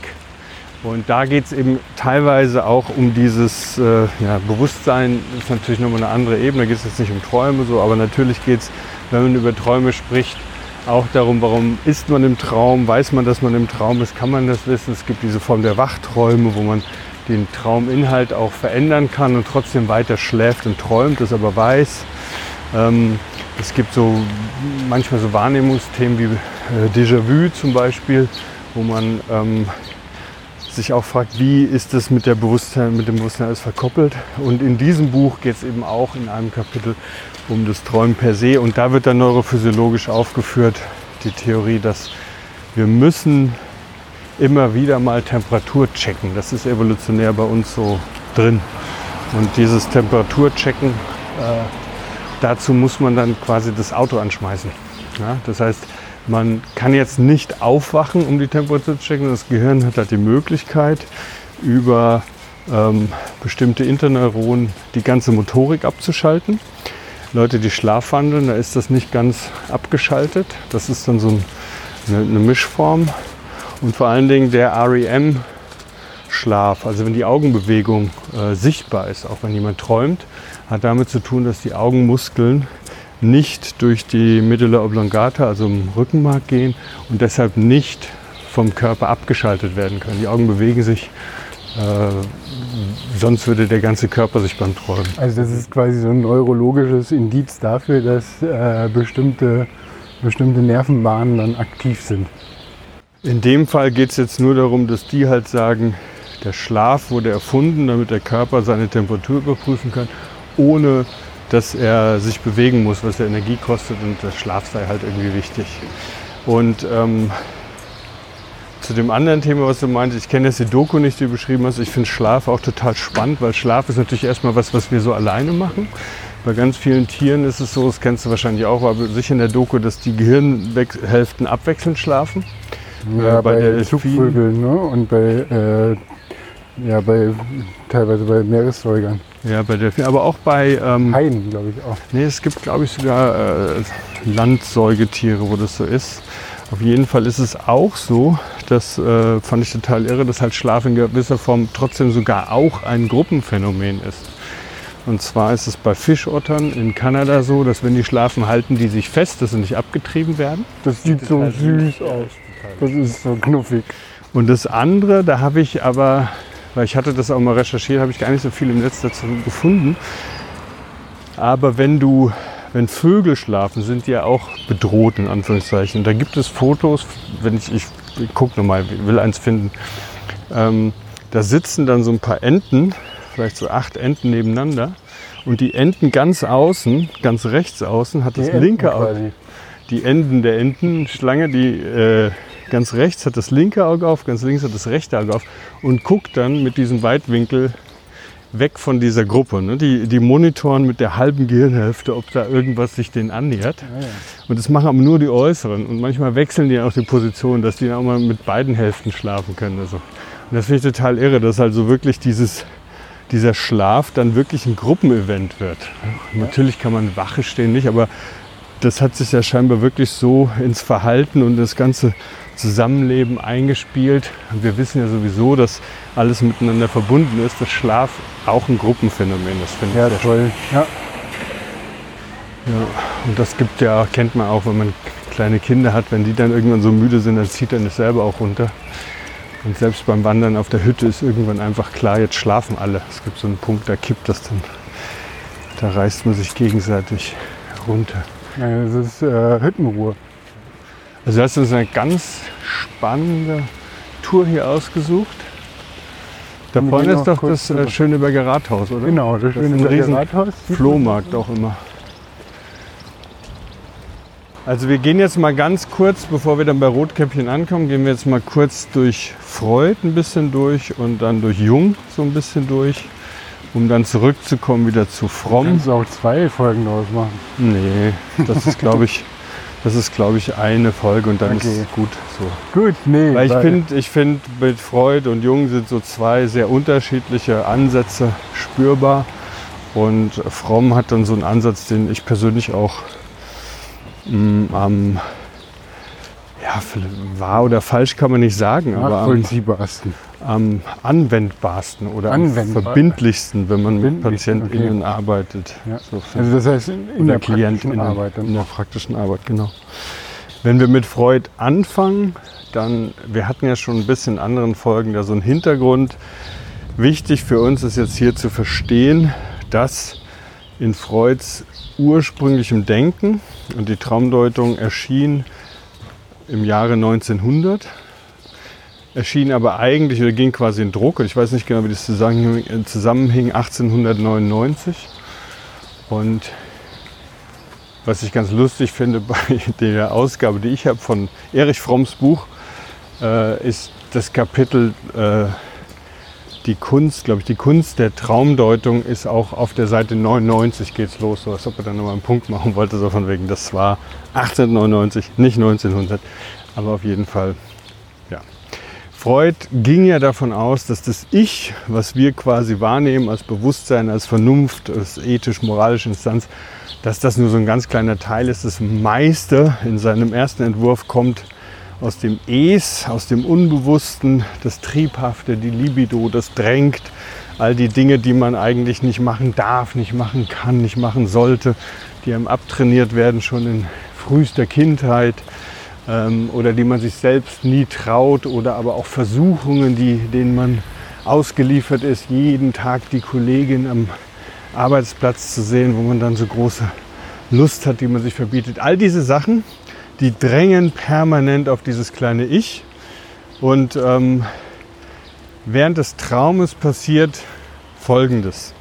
Und da geht es eben teilweise auch um dieses äh, ja, Bewusstsein, ist natürlich nochmal eine andere Ebene, da geht es jetzt nicht um Träume so, aber natürlich geht es, wenn man über Träume spricht, auch darum, warum ist man im Traum, weiß man, dass man im Traum ist, kann man das wissen. Es gibt diese Form der Wachträume, wo man den Trauminhalt auch verändern kann und trotzdem weiter schläft und träumt, das aber weiß. Ähm, es gibt so manchmal so Wahrnehmungsthemen wie äh, Déjà-vu zum Beispiel, wo man ähm, sich auch fragt, wie ist es mit, der Bewusstsein, mit dem Bewusstsein alles verkoppelt. Und in diesem Buch geht es eben auch in einem Kapitel um das Träumen per se. Und da wird dann neurophysiologisch aufgeführt, die Theorie, dass wir müssen immer wieder mal Temperatur checken. Das ist evolutionär bei uns so drin. Und dieses Temperaturchecken, äh, dazu muss man dann quasi das Auto anschmeißen. Ja, das heißt, man kann jetzt nicht aufwachen, um die Temperatur zu checken. Das Gehirn hat halt die Möglichkeit, über ähm, bestimmte Interneuronen die ganze Motorik abzuschalten. Leute, die schlafwandeln, da ist das nicht ganz abgeschaltet. Das ist dann so ein, eine, eine Mischform. Und vor allen Dingen der REM-Schlaf, also wenn die Augenbewegung äh, sichtbar ist, auch wenn jemand träumt, hat damit zu tun, dass die Augenmuskeln nicht durch die Medulla oblongata, also im Rückenmark gehen und deshalb nicht vom Körper abgeschaltet werden können. Die Augen bewegen sich, äh, sonst würde der ganze Körper sich beim Träumen. Also das ist quasi so ein neurologisches Indiz dafür, dass äh, bestimmte, bestimmte Nervenbahnen dann aktiv sind. In dem Fall geht es jetzt nur darum, dass die halt sagen, der Schlaf wurde erfunden, damit der Körper seine Temperatur überprüfen kann, ohne dass er sich bewegen muss, was ja Energie kostet und der Schlaf sei halt irgendwie wichtig. Und ähm, zu dem anderen Thema, was du meintest, ich kenne jetzt die Doku nicht, die du beschrieben hast. Ich finde Schlaf auch total spannend, weil Schlaf ist natürlich erstmal was, was wir so alleine machen. Bei ganz vielen Tieren ist es so, das kennst du wahrscheinlich auch, aber sicher in der Doku, dass die Gehirnhälften abwechselnd schlafen. Ja, Äh, bei bei. Zugvögeln ne? und bei, äh, ja, bei teilweise bei Meeressäugern. Ja, bei Delfinen, aber auch bei, ähm, Haien, glaube ich auch. nee, es gibt glaube ich sogar äh, Landsäugetiere, wo das so ist. Auf jeden Fall ist es auch so, das äh, fand ich total irre, dass halt Schlaf in gewisser Form trotzdem sogar auch ein Gruppenphänomen ist. Und zwar ist es bei Fischottern in Kanada so, dass wenn die schlafen, halten die sich fest, dass sie nicht abgetrieben werden. Das sieht so total süß aus. Das ist so knuffig. Und das andere, da habe ich aber, weil ich hatte das auch mal recherchiert, habe ich gar nicht so viel im Netz dazu gefunden. Aber wenn du, wenn Vögel schlafen, sind die ja auch bedroht, in Anführungszeichen. Da gibt es Fotos, wenn ich, ich, ich gucke nochmal, will eins finden. Ähm, da sitzen dann so ein paar Enten, vielleicht so acht Enten nebeneinander. Und die Enten ganz außen, ganz rechts außen, hat das Die linke Auge die Enden der Entenschlange, die, äh, ganz rechts hat das linke Auge auf, ganz links hat das rechte Auge auf und guckt dann mit diesem Weitwinkel weg von dieser Gruppe. Ne? Die, die monitoren mit der halben Gehirnhälfte, ob da irgendwas sich denen annähert. Ah, ja. Und das machen aber nur die Äußeren. Und manchmal wechseln die auch die Position, dass die auch mal mit beiden Hälften schlafen können. Also. Und das finde ich total irre, dass halt so wirklich dieses, dieser Schlaf dann wirklich ein Gruppenevent wird. Natürlich kann man Wache stehen, nicht, aber das hat sich ja scheinbar wirklich so ins Verhalten und das ganze Zusammenleben eingespielt. Und wir wissen ja sowieso, dass alles miteinander verbunden ist, dass Schlaf auch ein Gruppenphänomen ist, finde Ja, ich. toll. Ja. Ja, und das gibt ja, kennt man auch, wenn man kleine Kinder hat, wenn die dann irgendwann so müde sind, dann zieht er das selber auch runter. Und selbst beim Wandern auf der Hütte ist irgendwann einfach klar, jetzt schlafen alle. Es gibt so einen Punkt, da kippt das dann. Da reißt man sich gegenseitig runter. Ja, Das ist äh, Hüttenruhe. Also hast du uns eine ganz spannende Tour hier ausgesucht. Da Wir vorne ist doch das äh, drüber. Schöneberger Rathaus, oder? Genau, das Das ist ein schöne riesen Rathaus. Flohmarkt auch immer. Also wir gehen jetzt mal ganz kurz, bevor wir dann bei Rotkäppchen ankommen, gehen wir jetzt mal kurz durch Freud ein bisschen durch und dann durch Jung so ein bisschen durch, um dann zurückzukommen wieder zu Fromm. Kannst du auch zwei Folgen draus machen. Nee, das ist glaube ich, [laughs] das ist glaube ich eine Folge und dann Okay. ist gut so. Gut, nee. Weil ich finde, ich find, mit Freud und Jung sind so zwei sehr unterschiedliche Ansätze spürbar. Und Fromm hat dann so einen Ansatz, den ich persönlich auch mh, am ja, wahr oder falsch kann man nicht sagen, aber am. Am anwendbarsten oder am Anwendbar. verbindlichsten, wenn man mit PatientInnen arbeitet. Ja. So Also das heißt in, in der praktischen Arbeit. In der praktischen Arbeit, genau. Wenn wir mit Freud anfangen, dann, wir hatten ja schon ein bisschen in anderen Folgen da so einen Hintergrund. Wichtig für uns ist jetzt hier zu verstehen, dass in Freuds ursprünglichem Denken und die Traumdeutung erschien im Jahre 1900, erschien aber eigentlich oder ging quasi in Druck, und ich weiß nicht genau, wie das zusammenhing, zusammenhing 1899. Und was ich ganz lustig finde bei [laughs] der Ausgabe, die ich habe von Erich Fromms Buch, äh, ist das Kapitel äh, die Kunst, glaube ich, die Kunst der Traumdeutung ist auch auf der Seite 99 geht's los, so als ob er dann nochmal einen Punkt machen wollte, so von wegen, das war 1899, nicht 1900, aber auf jeden Fall. Freud ging ja davon aus, dass das Ich, was wir quasi wahrnehmen als Bewusstsein, als Vernunft, als ethisch-moralische Instanz, dass das nur so ein ganz kleiner Teil ist. Das meiste in seinem ersten Entwurf kommt aus dem Es, aus dem Unbewussten, das Triebhafte, die Libido, das Drängt, all die Dinge, die man eigentlich nicht machen darf, nicht machen kann, nicht machen sollte, die einem abtrainiert werden schon in frühester Kindheit ähm, oder die man sich selbst nie traut oder aber auch Versuchungen, die, denen man ausgeliefert ist, jeden Tag die Kollegin am Arbeitsplatz zu sehen, wo man dann so große Lust hat, die man sich verbietet. All diese Sachen, die drängen permanent auf dieses kleine Ich. Und ähm, während des Traumes passiert Folgendes.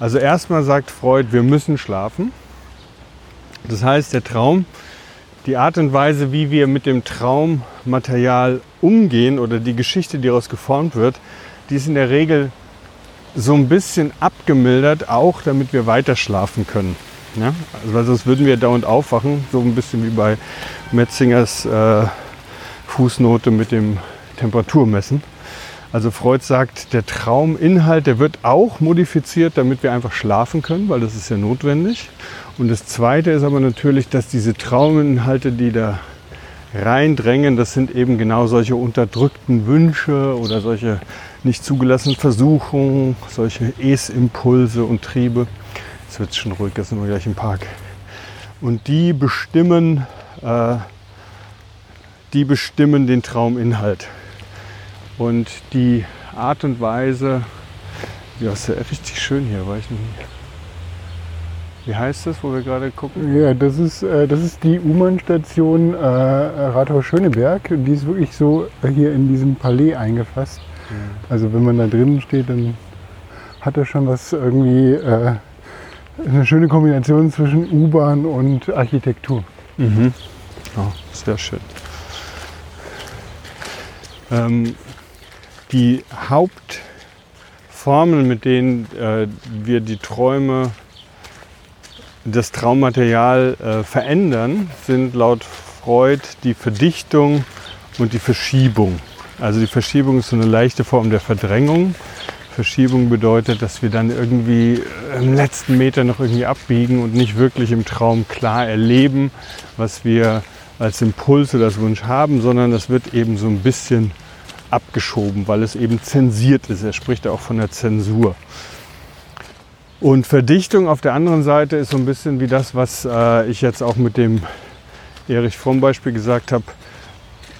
Also erstmal sagt Freud, wir müssen schlafen. Das heißt, der Traum, die Art und Weise, wie wir mit dem Traummaterial umgehen oder die Geschichte, die daraus geformt wird, die ist in der Regel so ein bisschen abgemildert, auch damit wir weiter schlafen können. Ja? Also weil sonst würden wir dauernd aufwachen, so ein bisschen wie bei Metzingers äh, Fußnote mit dem Temperaturmessen. Also Freud sagt, der Trauminhalt, der wird auch modifiziert, damit wir einfach schlafen können, weil das ist ja notwendig. Und das Zweite ist aber natürlich, dass diese Trauminhalte, die da reindrängen, das sind eben genau solche unterdrückten Wünsche oder solche nicht zugelassenen Versuchungen, solche Es-Impulse und Triebe. Jetzt wird es schon ruhig, jetzt sind wir gleich im Park. Und die bestimmen, äh, die bestimmen den Trauminhalt. Und die Art und Weise, ja, ist ja richtig schön hier, war ich nie. Wie heißt das, wo wir gerade gucken? Ja, das ist, äh, das ist die U-Bahn-Station äh, Rathaus Schöneberg. Die ist wirklich so hier in diesem Palais eingefasst. Also wenn man da drinnen steht, dann hat er schon was irgendwie äh, eine schöne Kombination zwischen U-Bahn und Architektur. Mhm. Ja, sehr schön. Ähm, die Hauptformeln, mit denen äh, wir die Träume, das Traummaterial äh, verändern, sind laut Freud die Verdichtung und die Verschiebung. Also die Verschiebung ist so eine leichte Form der Verdrängung. Verschiebung bedeutet, dass wir dann irgendwie im letzten Meter noch irgendwie abbiegen und nicht wirklich im Traum klar erleben, was wir als Impuls oder als Wunsch haben, sondern das wird eben so ein bisschen abgeschoben, weil es eben zensiert ist. Er spricht auch von der Zensur. Und Verdichtung auf der anderen Seite ist so ein bisschen wie das, was äh, ich jetzt auch mit dem Erich Fromm Beispiel gesagt habe,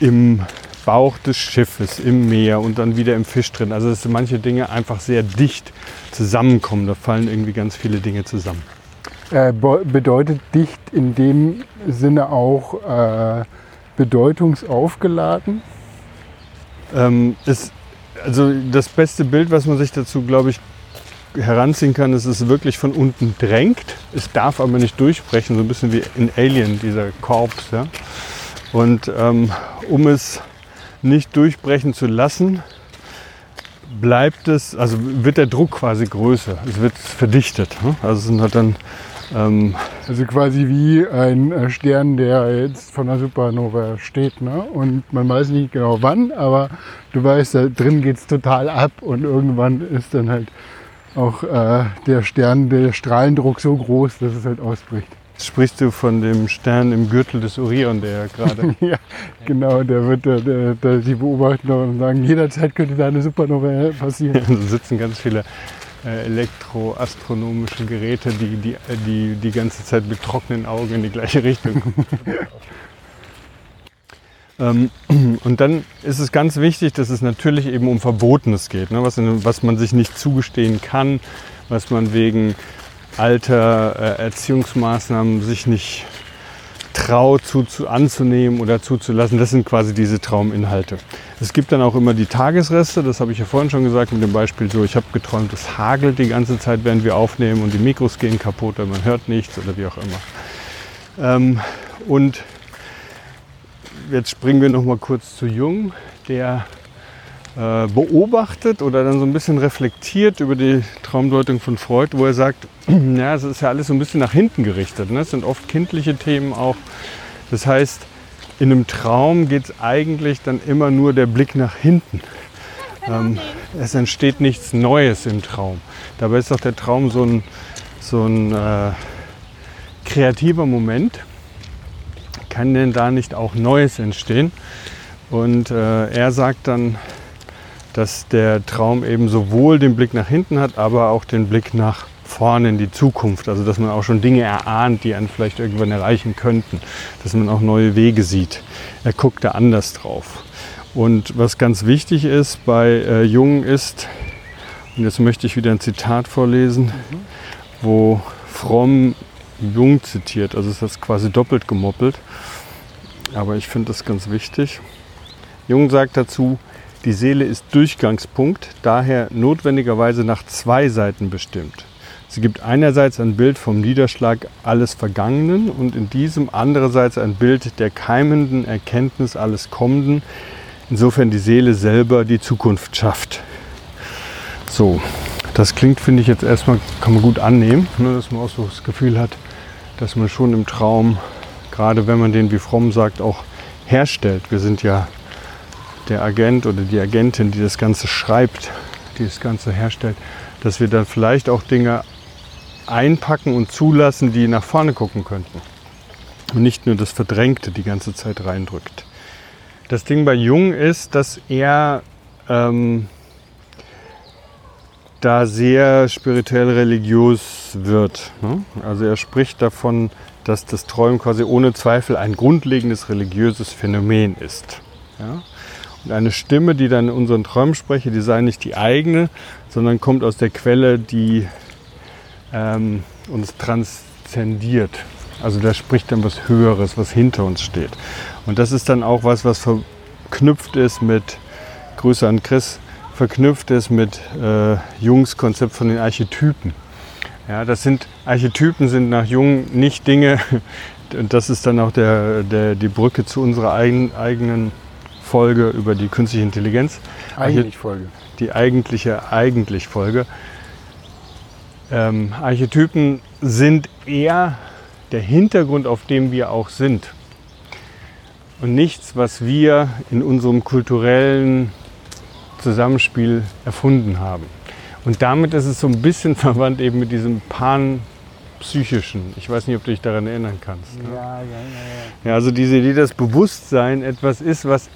im Bauch des Schiffes, im Meer und dann wieder im Fisch drin. Also dass manche Dinge einfach sehr dicht zusammenkommen. Da fallen irgendwie ganz viele Dinge zusammen. Äh, bedeutet dicht in dem Sinne auch äh, bedeutungsaufgeladen? Ähm, ist, also das beste Bild, was man sich dazu, glaube ich, heranziehen kann, ist es wirklich von unten drängt. Es darf aber nicht durchbrechen, so ein bisschen wie in Alien, dieser Korps. Ja? Und ähm, um es nicht durchbrechen zu lassen, bleibt es, also wird der Druck quasi größer. Es wird verdichtet. Ne? Also es sind halt dann ähm, also quasi wie ein äh, Stern, der jetzt von der Supernova steht. Ne? Und man weiß nicht genau wann, aber du weißt, da drin geht es total ab und irgendwann ist dann halt auch äh, der Stern, der Strahlendruck so groß, dass es halt ausbricht. Sprichst du von dem Stern im Gürtel des Orion, der gerade. [laughs] ja, genau, der wird der, der, der, die beobachten und sagen, jederzeit könnte da eine Supernova passieren. [laughs] da sitzen ganz viele äh, elektroastronomische Geräte, die, die die die ganze Zeit mit trockenen Augen in die gleiche Richtung gucken. [laughs] ähm, [clears throat] und dann ist es ganz wichtig, dass es natürlich eben um Verbotenes geht, ne? was, was man sich nicht zugestehen kann, was man wegen alter äh, Erziehungsmaßnahmen sich nicht traut zu, zu anzunehmen oder zuzulassen. Das sind quasi diese Trauminhalte. Es gibt dann auch immer die Tagesreste, das habe ich ja vorhin schon gesagt mit dem Beispiel so, ich habe geträumt, es hagelt die ganze Zeit, während wir aufnehmen und die Mikros gehen kaputt oder man hört nichts oder wie auch immer. Ähm, und jetzt springen wir noch mal kurz zu Jung, der äh, beobachtet oder dann so ein bisschen reflektiert über die Traumdeutung von Freud, wo er sagt, [clears throat] ja, es ist ja alles so ein bisschen nach hinten gerichtet. Ne? Es sind oft kindliche Themen auch. Das heißt, in einem Traum geht es eigentlich dann immer nur der Blick nach hinten. Ähm, es entsteht nichts Neues im Traum. Dabei ist doch der Traum so ein, so ein äh, kreativer Moment. Kann denn da nicht auch Neues entstehen? Und äh, er sagt dann, dass der Traum eben sowohl den Blick nach hinten hat, aber auch den Blick nach vorne in die Zukunft. Also dass man auch schon Dinge erahnt, die einen vielleicht irgendwann erreichen könnten. Dass man auch neue Wege sieht. Er guckt da anders drauf. Und was ganz wichtig ist bei äh, Jung ist, und jetzt möchte ich wieder ein Zitat vorlesen, wo Fromm Jung zitiert. Also ist quasi doppelt gemoppelt. Aber ich finde das ganz wichtig. Jung sagt dazu, die Seele ist Durchgangspunkt, daher notwendigerweise nach zwei Seiten bestimmt. Sie gibt einerseits ein Bild vom Niederschlag alles Vergangenen und in diesem andererseits ein Bild der keimenden Erkenntnis alles Kommenden, insofern die Seele selber die Zukunft schafft. So, das klingt, finde ich jetzt erstmal, kann man gut annehmen, ne, dass man auch so das Gefühl hat, dass man schon im Traum, gerade wenn man den, wie Fromm sagt, auch herstellt. Wir sind ja der Agent oder die Agentin, die das Ganze schreibt, die das Ganze herstellt, dass wir dann vielleicht auch Dinge einpacken und zulassen, die nach vorne gucken könnten. Und nicht nur das Verdrängte die ganze Zeit reindrückt. Das Ding bei Jung ist, dass er ähm, da sehr spirituell religiös wird. Ne? Also er spricht davon, dass das Träumen quasi ohne Zweifel ein grundlegendes religiöses Phänomen ist. Ja? Und eine Stimme, die dann in unseren Träumen spreche, die sei nicht die eigene, sondern kommt aus der Quelle, die ähm, uns transzendiert. Also da spricht dann was Höheres, was hinter uns steht. Und das ist dann auch was, was verknüpft ist mit, Grüße an Chris, verknüpft ist mit äh, Jungs Konzept von den Archetypen. Ja, das sind Archetypen sind nach Jung nicht Dinge, und [laughs] das ist dann auch der, der, die Brücke zu unserer eigenen, eigenen Folge über die künstliche Intelligenz. Eigentlich Folge. Die eigentliche eigentlich Folge. Ähm, Archetypen sind eher der Hintergrund, auf dem wir auch sind. Und nichts, was wir in unserem kulturellen Zusammenspiel erfunden haben. Und damit ist es so ein bisschen [laughs] verwandt eben mit diesem panpsychischen. Ich weiß nicht, ob du dich daran erinnern kannst. Ne? Ja, ja, ja, ja. Ja, also diese Idee, dass Bewusstsein etwas ist, was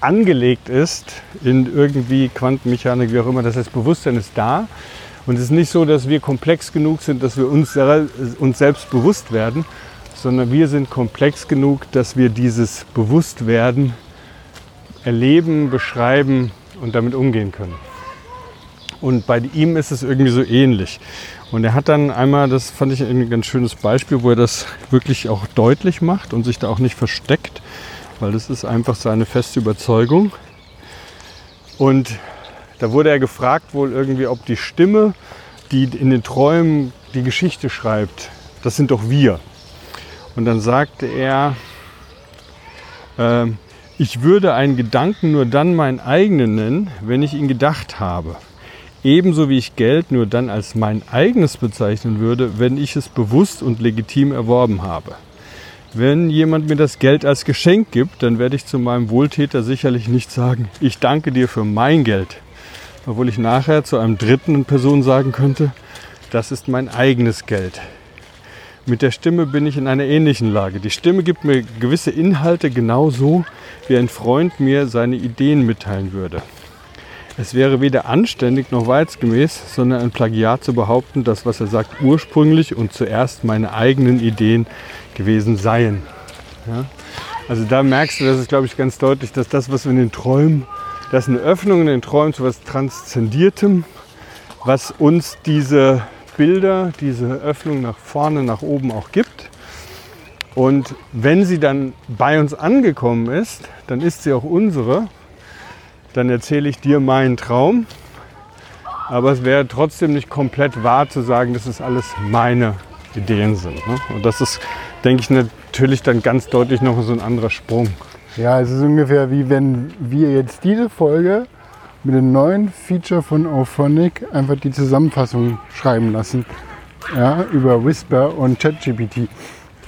angelegt ist in irgendwie Quantenmechanik, wie auch immer. Das heißt, Bewusstsein ist da. Und es ist nicht so, dass wir komplex genug sind, dass wir uns, uns selbst bewusst werden, sondern wir sind komplex genug, dass wir dieses Bewusstwerden erleben, beschreiben und damit umgehen können. Und bei ihm ist es irgendwie so ähnlich. Und er hat dann einmal, das fand ich ein ganz schönes Beispiel, wo er das wirklich auch deutlich macht und sich da auch nicht versteckt, weil das ist einfach seine feste Überzeugung. Und da wurde er gefragt wohl irgendwie, ob die Stimme, die in den Träumen die Geschichte schreibt, das sind doch wir. Und dann sagte er, ähm, ich würde einen Gedanken nur dann meinen eigenen nennen, wenn ich ihn gedacht habe. Ebenso wie ich Geld nur dann als mein eigenes bezeichnen würde, wenn ich es bewusst und legitim erworben habe. Wenn jemand mir das Geld als Geschenk gibt, dann werde ich zu meinem Wohltäter sicherlich nicht sagen, ich danke dir für mein Geld. Obwohl ich nachher zu einem dritten Person sagen könnte, das ist mein eigenes Geld. Mit der Stimme bin ich in einer ähnlichen Lage. Die Stimme gibt mir gewisse Inhalte genauso, wie ein Freund mir seine Ideen mitteilen würde. Es wäre weder anständig noch wahrheitsgemäß, sondern ein Plagiat zu behaupten, dass was er sagt ursprünglich und zuerst meine eigenen Ideen gewesen seien. Ja? Also da merkst du, das ist glaube ich ganz deutlich, dass das, was wir in den Träumen, das ist eine Öffnung in den Träumen zu was Transzendiertem, was uns diese Bilder, diese Öffnung nach vorne, nach oben auch gibt. Und wenn sie dann bei uns angekommen ist, dann ist sie auch unsere. Dann erzähle ich dir meinen Traum. Aber es wäre trotzdem nicht komplett wahr zu sagen, dass es alles meine Ideen sind. Ne? Und das ist, denke ich, natürlich dann ganz deutlich noch so ein anderer Sprung. Ja, es ist ungefähr wie wenn wir jetzt diese Folge mit dem neuen Feature von Auphonic einfach die Zusammenfassung schreiben lassen. Ja, über Whisper und ChatGPT.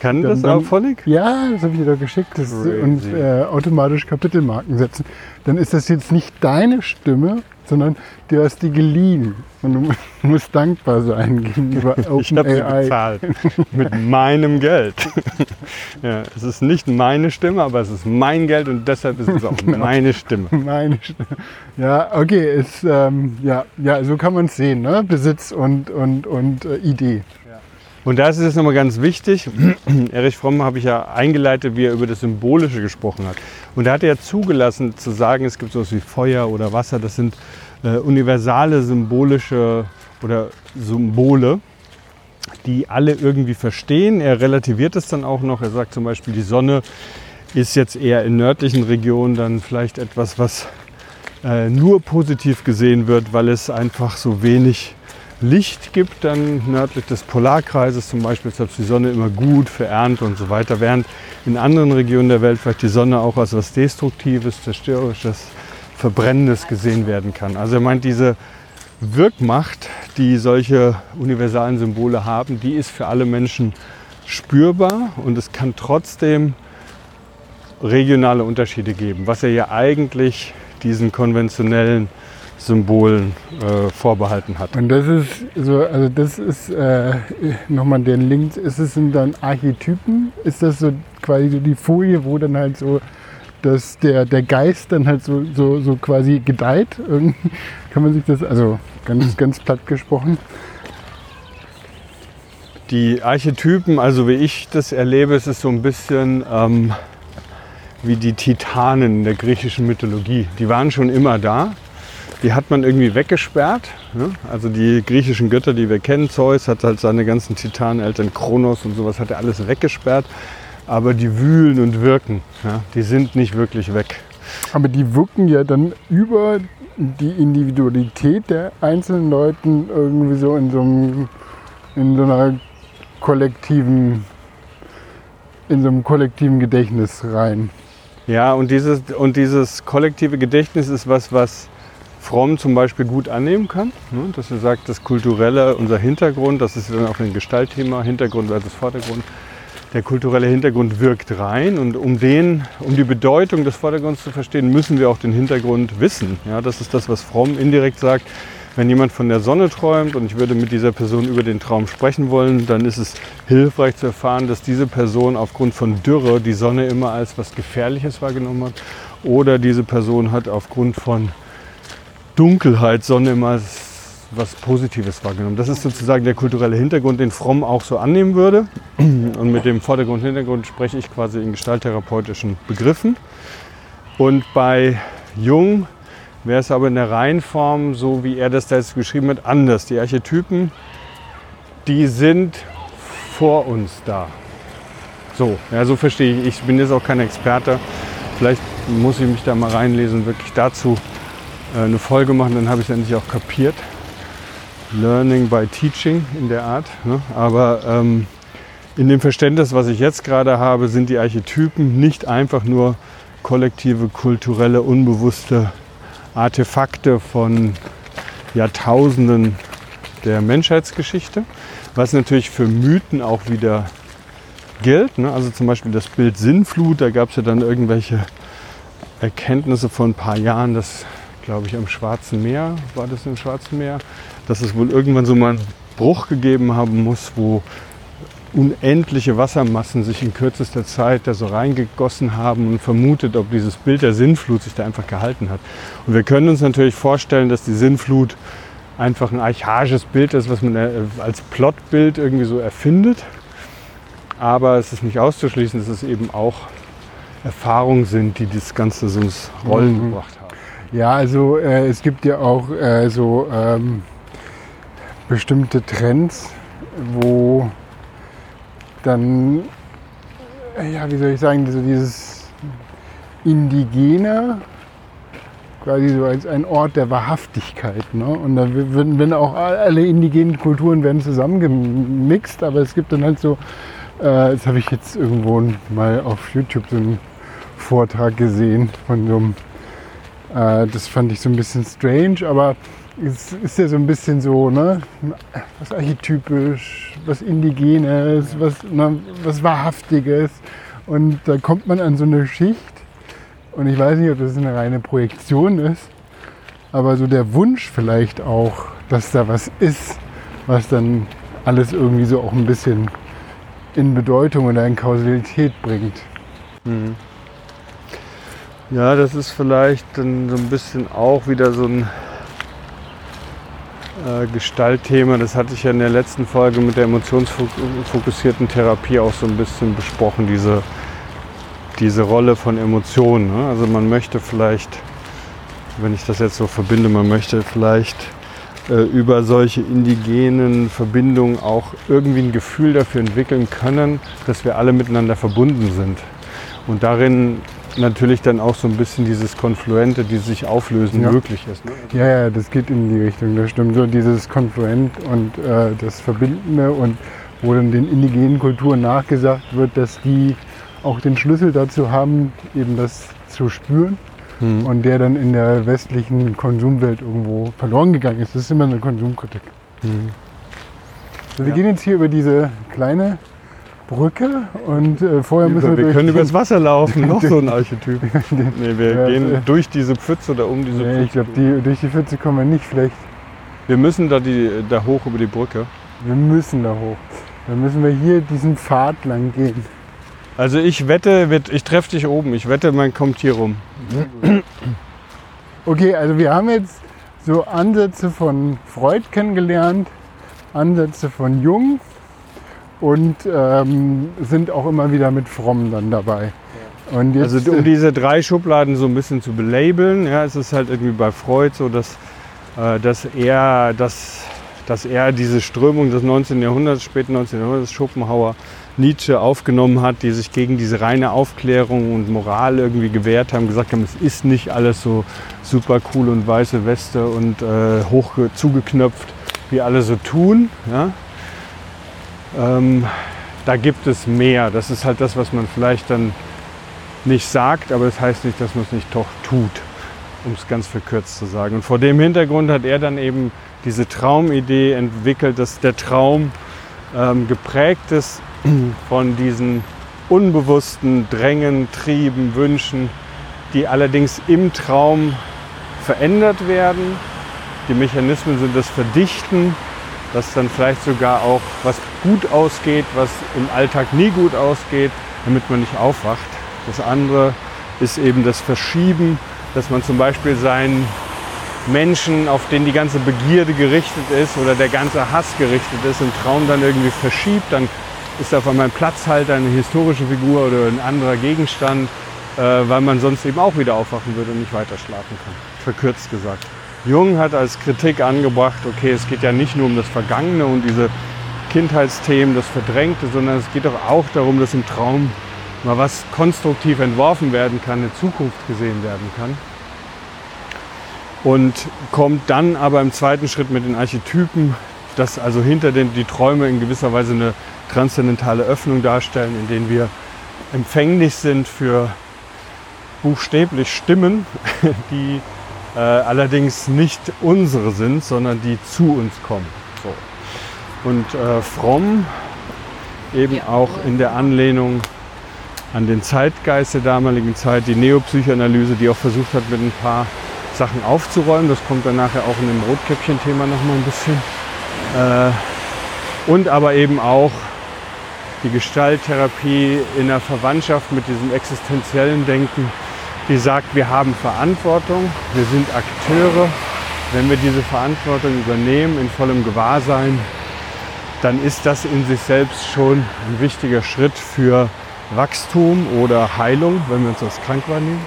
Kann Dann- das dann-? Ja, das habe ich dir doch geschickt. Das, und äh, automatisch Kapitelmarken setzen. Dann ist das jetzt nicht deine Stimme, sondern du hast die geliehen. Und du [laughs] musst dankbar sein gegenüber [laughs] Ich habe sie OpenAI. bezahlt. Mit meinem Geld. [laughs] ja, es ist nicht meine Stimme, aber es ist mein Geld und deshalb ist es auch meine Stimme. Meine Stimme. Ja, okay, ist, ähm, ja, ja, so kann man es sehen, ne? Besitz und, und, und äh, Idee. Und da ist es nochmal ganz wichtig, [clears throat] Erich Fromm habe ich ja eingeleitet, wie er über das Symbolische gesprochen hat. Und da hat er zugelassen zu sagen, es gibt sowas wie Feuer oder Wasser, das sind äh, universale symbolische oder Symbole, die alle irgendwie verstehen. Er relativiert es dann auch noch. Er sagt zum Beispiel, die Sonne ist jetzt eher in nördlichen Regionen dann vielleicht etwas, was äh, nur positiv gesehen wird, weil es einfach so wenig Licht gibt, dann nördlich des Polarkreises zum Beispiel, deshalb ist die Sonne immer gut für Ernte und so weiter, während in anderen Regionen der Welt vielleicht die Sonne auch als was Destruktives, Zerstörerisches, Verbrennendes gesehen werden kann. Also er meint, diese Wirkmacht, die solche universalen Symbole haben, die ist für alle Menschen spürbar und es kann trotzdem regionale Unterschiede geben, was er ja eigentlich diesen konventionellen Symbolen äh, vorbehalten hat. Und das ist so, also das ist äh, nochmal der Link, ist es sind dann Archetypen? Ist das so quasi so die Folie, wo dann halt so dass der, der Geist dann halt so, so, so quasi gedeiht? Kann man sich das, also ganz, ganz platt gesprochen. Die Archetypen, also wie ich das erlebe, es ist so ein bisschen ähm, wie die Titanen in der griechischen Mythologie. Die waren schon immer da. Die hat man irgendwie weggesperrt. Ne? Also die griechischen Götter, die wir kennen, Zeus hat halt seine ganzen Titaneneltern, Kronos und sowas, hat er alles weggesperrt. Aber die wühlen und wirken. Ja? Die sind nicht wirklich weg. Aber die wirken ja dann über die Individualität der einzelnen Leuten irgendwie so in so, einem, in so einer kollektiven, in so einem kollektiven Gedächtnis rein. Ja, und dieses, und dieses kollektive Gedächtnis ist was, was Fromm zum Beispiel gut annehmen kann. Ne? Dass er sagt, das Kulturelle, unser Hintergrund, das ist dann auch ein Gestaltthema, Hintergrund versus Vordergrund. Der kulturelle Hintergrund wirkt rein und um den, um die Bedeutung des Vordergrunds zu verstehen, müssen wir auch den Hintergrund wissen. Ja, das ist das, was Fromm indirekt sagt. Wenn jemand von der Sonne träumt und ich würde mit dieser Person über den Traum sprechen wollen, dann ist es hilfreich zu erfahren, dass diese Person aufgrund von Dürre die Sonne immer als was Gefährliches wahrgenommen hat oder diese Person hat aufgrund von Dunkelheit Sonne immer als was Positives wahrgenommen. Das ist sozusagen der kulturelle Hintergrund, den Fromm auch so annehmen würde. Und mit dem Vordergrund, Hintergrund spreche ich quasi in gestalttherapeutischen Begriffen. Und bei Jung wäre es aber in der Reihenform, so wie er das da jetzt geschrieben hat, anders. Die Archetypen, die sind vor uns da. So, ja, so verstehe ich. Ich bin jetzt auch kein Experte. Vielleicht muss ich mich da mal reinlesen, wirklich dazu eine Folge machen, dann habe ich es endlich auch kapiert. Learning by Teaching in der Art. Ne? Aber ähm, in dem Verständnis, was ich jetzt gerade habe, sind die Archetypen nicht einfach nur kollektive, kulturelle, unbewusste Artefakte von Jahrtausenden der Menschheitsgeschichte, was natürlich für Mythen auch wieder gilt. Ne? Also zum Beispiel das Bild Sinnflut, da gab es ja dann irgendwelche Erkenntnisse vor ein paar Jahren, dass, glaube ich, am Schwarzen Meer, war das im Schwarzen Meer, dass es wohl irgendwann so mal einen Bruch gegeben haben muss, wo unendliche Wassermassen sich in kürzester Zeit da so reingegossen haben und vermutet, ob dieses Bild der Sinnflut sich da einfach gehalten hat. Und wir können uns natürlich vorstellen, dass die Sinnflut einfach ein archaisches Bild ist, was man äh, als Plotbild irgendwie so erfindet. Aber es ist nicht auszuschließen, dass es eben auch Erfahrungen sind, die das Ganze so ins Rollen mhm. gebracht haben. Ja, also äh, es gibt ja auch äh, so ähm, bestimmte Trends, wo dann, ja, wie soll ich sagen, so dieses Indigene quasi so als ein Ort der Wahrhaftigkeit. Ne? Und da werden, wenn auch alle indigenen Kulturen werden zusammengemixt, aber es gibt dann halt so, äh, das habe ich jetzt irgendwo mal auf YouTube so einen Vortrag gesehen von so einem, äh, das fand ich so ein bisschen strange, aber es ist ja so ein bisschen so, ne, was archetypisch, was Indigenes, was, ne, was Wahrhaftiges. Und da kommt man an so eine Schicht. Und ich weiß nicht, ob das eine reine Projektion ist, aber so der Wunsch vielleicht auch, dass da was ist, was dann alles irgendwie so auch ein bisschen in Bedeutung oder in Kausalität bringt. Mhm. Ja, das ist vielleicht dann so ein bisschen auch wieder so ein äh, Gestaltthema. Das hatte ich ja in der letzten Folge mit der emotionsfokussierten Therapie auch so ein bisschen besprochen, diese, diese Rolle von Emotionen. Ne? Also man möchte vielleicht, wenn ich das jetzt so verbinde, man möchte vielleicht äh, über solche indigenen Verbindungen auch irgendwie ein Gefühl dafür entwickeln können, dass wir alle miteinander verbunden sind. Und darin natürlich dann auch so ein bisschen dieses Konfluente, dieses sich auflösen ja. möglich ist. Ne? Ja, ja, das geht in die Richtung, das stimmt. So dieses Konfluent und äh, das Verbindende und wo dann den indigenen Kulturen nachgesagt wird, dass die auch den Schlüssel dazu haben, eben das zu spüren hm. und der dann in der westlichen Konsumwelt irgendwo verloren gegangen ist. Das ist immer eine Konsumkritik. Hm. So, wir ja. gehen jetzt hier über diese kleine Brücke und äh, vorher müssen wir. Wir können übers Wasser laufen, noch so ein [laughs] Archetyp. nee, wir ja, gehen äh, durch diese Pfütze oder um diese nee, Pfütze. Ich glaube, die, durch die Pfütze kommen wir nicht. Vielleicht. Wir müssen da, die, da hoch über die Brücke. Wir müssen da hoch. Dann müssen wir hier diesen Pfad lang gehen. Also ich wette, ich treffe dich oben. Ich wette, man kommt hier rum. [clears throat] Okay, also wir haben jetzt so Ansätze von Freud kennengelernt, Ansätze von Jung und ähm, sind auch immer wieder mit Fromm dann dabei. Jetzt, also um diese drei Schubladen so ein bisschen zu belabeln, ja, ist es halt irgendwie bei Freud so, dass, äh, dass, er, dass, dass er diese Strömung des 19. Jahrhunderts, späten 19. Jahrhunderts, Schopenhauer, Nietzsche aufgenommen hat, die sich gegen diese reine Aufklärung und Moral irgendwie gewehrt haben, gesagt haben, es ist nicht alles so super cool und weiße Weste und äh, hoch zugeknöpft, wie alle so tun. Ja? Ähm, da gibt es mehr. Das ist halt das, was man vielleicht dann nicht sagt, aber das heißt nicht, dass man es nicht doch tut, um es ganz verkürzt zu sagen. Und vor dem Hintergrund hat er dann eben diese Traumidee entwickelt, dass der Traum ähm, geprägt ist [clears throat] von diesen unbewussten Drängen, Trieben, Wünschen, die allerdings im Traum verändert werden. Die Mechanismen sind das Verdichten, dass dann vielleicht sogar auch was gut ausgeht, was im Alltag nie gut ausgeht, damit man nicht aufwacht. Das andere ist eben das Verschieben, dass man zum Beispiel seinen Menschen, auf den die ganze Begierde gerichtet ist oder der ganze Hass gerichtet ist, im Traum dann irgendwie verschiebt. Dann ist auf einmal ein Platzhalter, eine historische Figur oder ein anderer Gegenstand, äh, weil man sonst eben auch wieder aufwachen würde und nicht weiter schlafen kann. Verkürzt gesagt. Jung hat als Kritik angebracht, okay, es geht ja nicht nur um das Vergangene und diese Kindheitsthemen, das Verdrängte, sondern es geht doch auch darum, dass im Traum mal was konstruktiv entworfen werden kann, eine Zukunft gesehen werden kann. Und kommt dann aber im zweiten Schritt mit den Archetypen, dass also hinter den die Träume in gewisser Weise eine transzendentale Öffnung darstellen, in denen wir empfänglich sind für buchstäblich Stimmen, [laughs] die äh, allerdings nicht unsere sind, sondern die zu uns kommen. So. Und äh, Fromm eben ja. auch in der Anlehnung an den Zeitgeist der damaligen Zeit, die Neopsychoanalyse, die auch versucht hat, mit ein paar Sachen aufzuräumen. Das kommt dann nachher auch in dem Rotkäppchen-Thema nochmal ein bisschen. Äh, und aber eben auch die Gestalttherapie in der Verwandtschaft mit diesem existenziellen Denken, die sagt, wir haben Verantwortung, wir sind Akteure. Wenn wir diese Verantwortung übernehmen in vollem Gewahrsein, dann ist das in sich selbst schon ein wichtiger Schritt für Wachstum oder Heilung, wenn wir uns als krank wahrnehmen.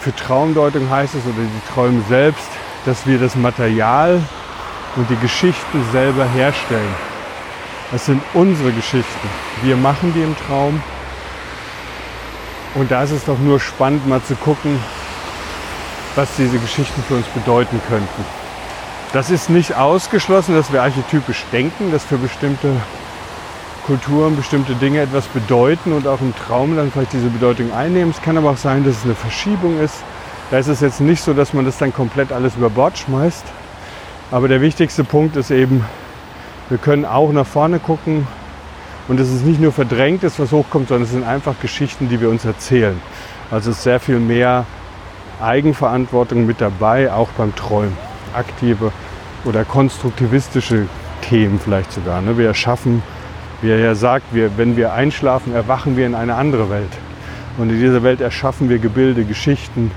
Für Traumdeutung heißt es, oder die Träume selbst, dass wir das Material und die Geschichten selber herstellen. Das sind unsere Geschichten. Wir machen die im Traum. Und da ist es doch nur spannend, mal zu gucken, was diese Geschichten für uns bedeuten könnten. Das ist nicht ausgeschlossen, dass wir archetypisch denken, dass für bestimmte Kulturen bestimmte Dinge etwas bedeuten und auch im Traum dann vielleicht diese Bedeutung einnehmen. Es kann aber auch sein, dass es eine Verschiebung ist. Da ist es jetzt nicht so, dass man das dann komplett alles über Bord schmeißt. Aber der wichtigste Punkt ist eben, wir können auch nach vorne gucken und es ist nicht nur Verdrängtes, was hochkommt, sondern es sind einfach Geschichten, die wir uns erzählen. Also es ist sehr viel mehr Eigenverantwortung mit dabei, auch beim Träumen. Aktive oder konstruktivistische Themen vielleicht sogar. Ne? Wir erschaffen, wie er ja sagt, wir, wenn wir einschlafen, erwachen wir in eine andere Welt. Und in dieser Welt erschaffen wir Gebilde, Geschichten,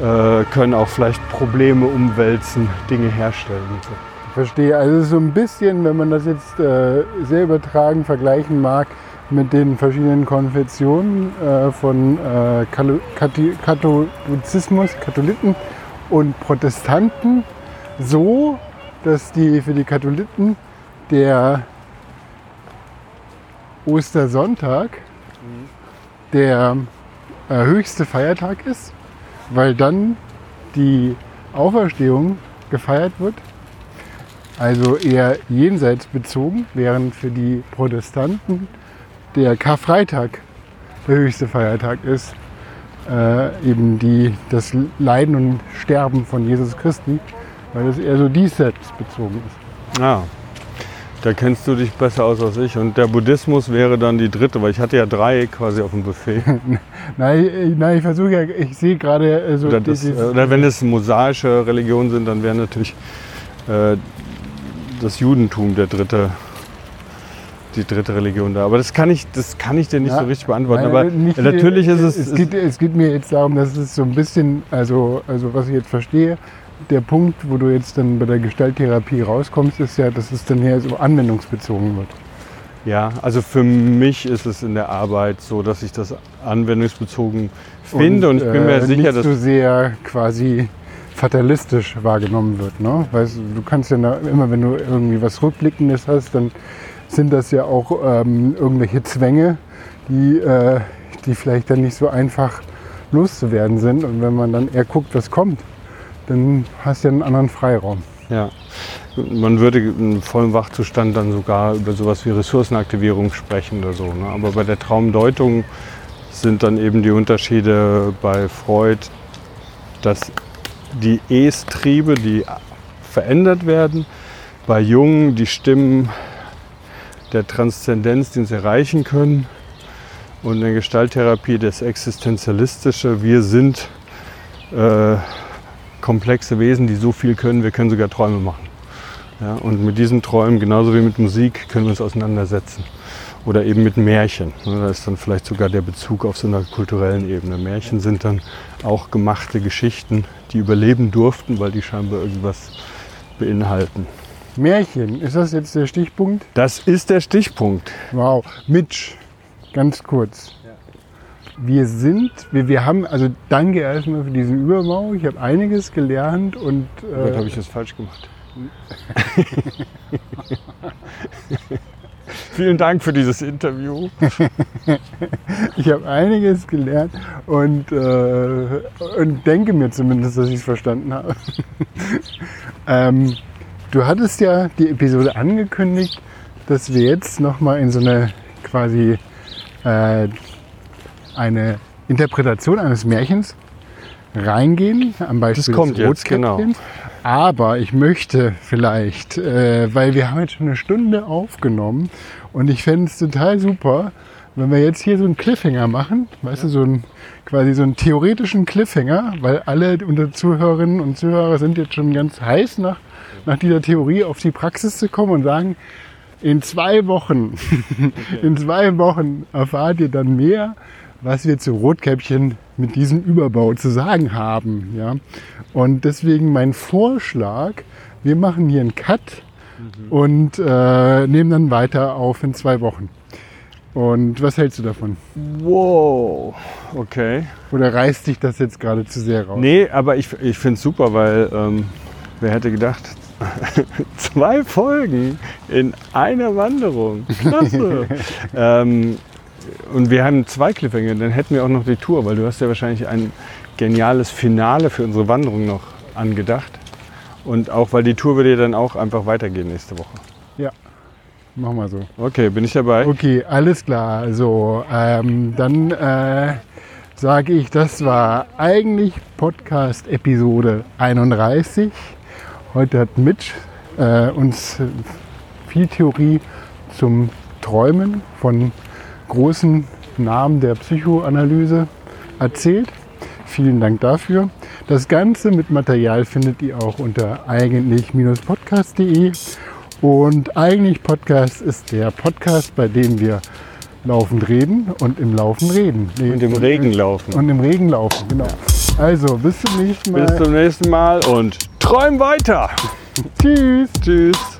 äh, können auch vielleicht Probleme umwälzen, Dinge herstellen. Und so. Verstehe. Also so ein bisschen, wenn man das jetzt äh, sehr übertragen vergleichen mag mit den verschiedenen Konfessionen äh, von äh, Katholizismus, Katholiken und Protestanten, so, dass die für die Katholiken der Ostersonntag mhm. der äh, höchste Feiertag ist, weil dann die Auferstehung gefeiert wird also eher jenseits bezogen, während für die Protestanten der Karfreitag der höchste Feiertag ist, äh, eben die, das Leiden und Sterben von Jesus Christi, weil das eher so diesseits bezogen ist. Ah, da kennst du dich besser aus als ich. Und der Buddhismus wäre dann die dritte, weil ich hatte ja drei quasi auf dem Buffet. [laughs] nein, nein, ich versuche ja, ich sehe gerade äh, so. Oder, das, oder wenn es mosaische Religionen sind, dann wäre natürlich äh, das Judentum der dritte, die dritte Religion da. Aber das kann ich, das kann ich dir nicht ja, so richtig beantworten. Nein, Aber nicht, natürlich ist es. Es geht, es geht mir jetzt darum, dass es so ein bisschen, also, also was ich jetzt verstehe, der Punkt, wo du jetzt dann bei der Gestalttherapie rauskommst, ist ja, dass es dann hier so anwendungsbezogen wird. Ja, also für mich ist es in der Arbeit so, dass ich das anwendungsbezogen finde und, und ich bin mir äh, sicher, nicht dass. Nicht so sehr quasi fatalistisch wahrgenommen wird. Ne? Weißt, du kannst ja immer, wenn du irgendwie was Rückblickendes hast, dann sind das ja auch ähm, irgendwelche Zwänge, die, äh, die vielleicht dann nicht so einfach loszuwerden sind. Und wenn man dann eher guckt, was kommt, dann hast du ja einen anderen Freiraum. Ja, man würde in vollem Wachzustand dann sogar über sowas wie Ressourcenaktivierung sprechen oder so. Ne? Aber bei der Traumdeutung sind dann eben die Unterschiede bei Freud, dass die Es-Triebe, die verändert werden, bei Jungen die Stimmen der Transzendenz, die sie erreichen können und in der Gestalttherapie das Existenzialistische. Wir sind äh, komplexe Wesen, die so viel können, wir können sogar Träume machen. Ja, und mit diesen Träumen, genauso wie mit Musik, können wir uns auseinandersetzen. Oder eben mit Märchen. Da ist dann vielleicht sogar der Bezug auf so einer kulturellen Ebene. Märchen sind dann auch gemachte Geschichten, die überleben durften, weil die scheinbar irgendwas beinhalten. Märchen, ist das jetzt der Stichpunkt? Das ist der Stichpunkt. Wow. Mitch, ganz kurz. Wir sind, wir, wir haben, also danke erstmal für diesen Überbau. Ich habe einiges gelernt und. Äh, habe ich das falsch gemacht. [laughs] Vielen Dank für dieses Interview. [laughs] ich habe einiges gelernt und, äh, und denke mir zumindest, dass ich es verstanden habe. [laughs] ähm, du hattest ja die Episode angekündigt, dass wir jetzt nochmal in so eine quasi äh, eine Interpretation eines Märchens reingehen, am Beispiel das kommt des jetzt, genau. Aber ich möchte vielleicht, äh, weil wir haben jetzt schon eine Stunde aufgenommen und ich fände es total super, wenn wir jetzt hier so einen Cliffhanger machen, weißt ja. du, so einen, quasi so einen theoretischen Cliffhanger, weil alle unsere Zuhörerinnen und Zuhörer sind jetzt schon ganz heiß nach, nach dieser Theorie auf die Praxis zu kommen und sagen, in zwei Wochen, okay. [laughs] in zwei Wochen erfahrt ihr dann mehr, was wir zu Rotkäppchen mit diesem Überbau zu sagen haben. Ja? Und deswegen mein Vorschlag, wir machen hier einen Cut mhm. und äh, nehmen dann weiter auf in zwei Wochen. Und was hältst du davon? Wow, okay. Oder reißt dich das jetzt gerade zu sehr raus? Nee, aber ich, ich finde es super, weil ähm, wer hätte gedacht, [laughs] zwei Folgen in einer Wanderung. Klasse. [laughs] ähm, und wir haben zwei Cliffhanger, dann hätten wir auch noch die Tour, weil du hast ja wahrscheinlich ein geniales Finale für unsere Wanderung noch angedacht. Und auch, weil die Tour würde ja dann auch einfach weitergehen nächste Woche. Ja, machen wir so. Okay, bin ich dabei? Okay, alles klar. So, ähm, dann äh, sage ich, das war eigentlich Podcast-Episode 31. Heute hat Mitch äh, uns viel Theorie zum Träumen von großen Namen der Psychoanalyse erzählt. Vielen Dank dafür. Das Ganze mit Material findet ihr auch unter eigentlich-podcast.de. Und eigentlich Podcast ist der Podcast, bei dem wir laufend reden und im Laufen reden. Nee, und im Regen laufen. Und im Regen laufen, genau. Also, bis zum nächsten Mal. Bis zum nächsten Mal und träum weiter. Tschüss. Tschüss.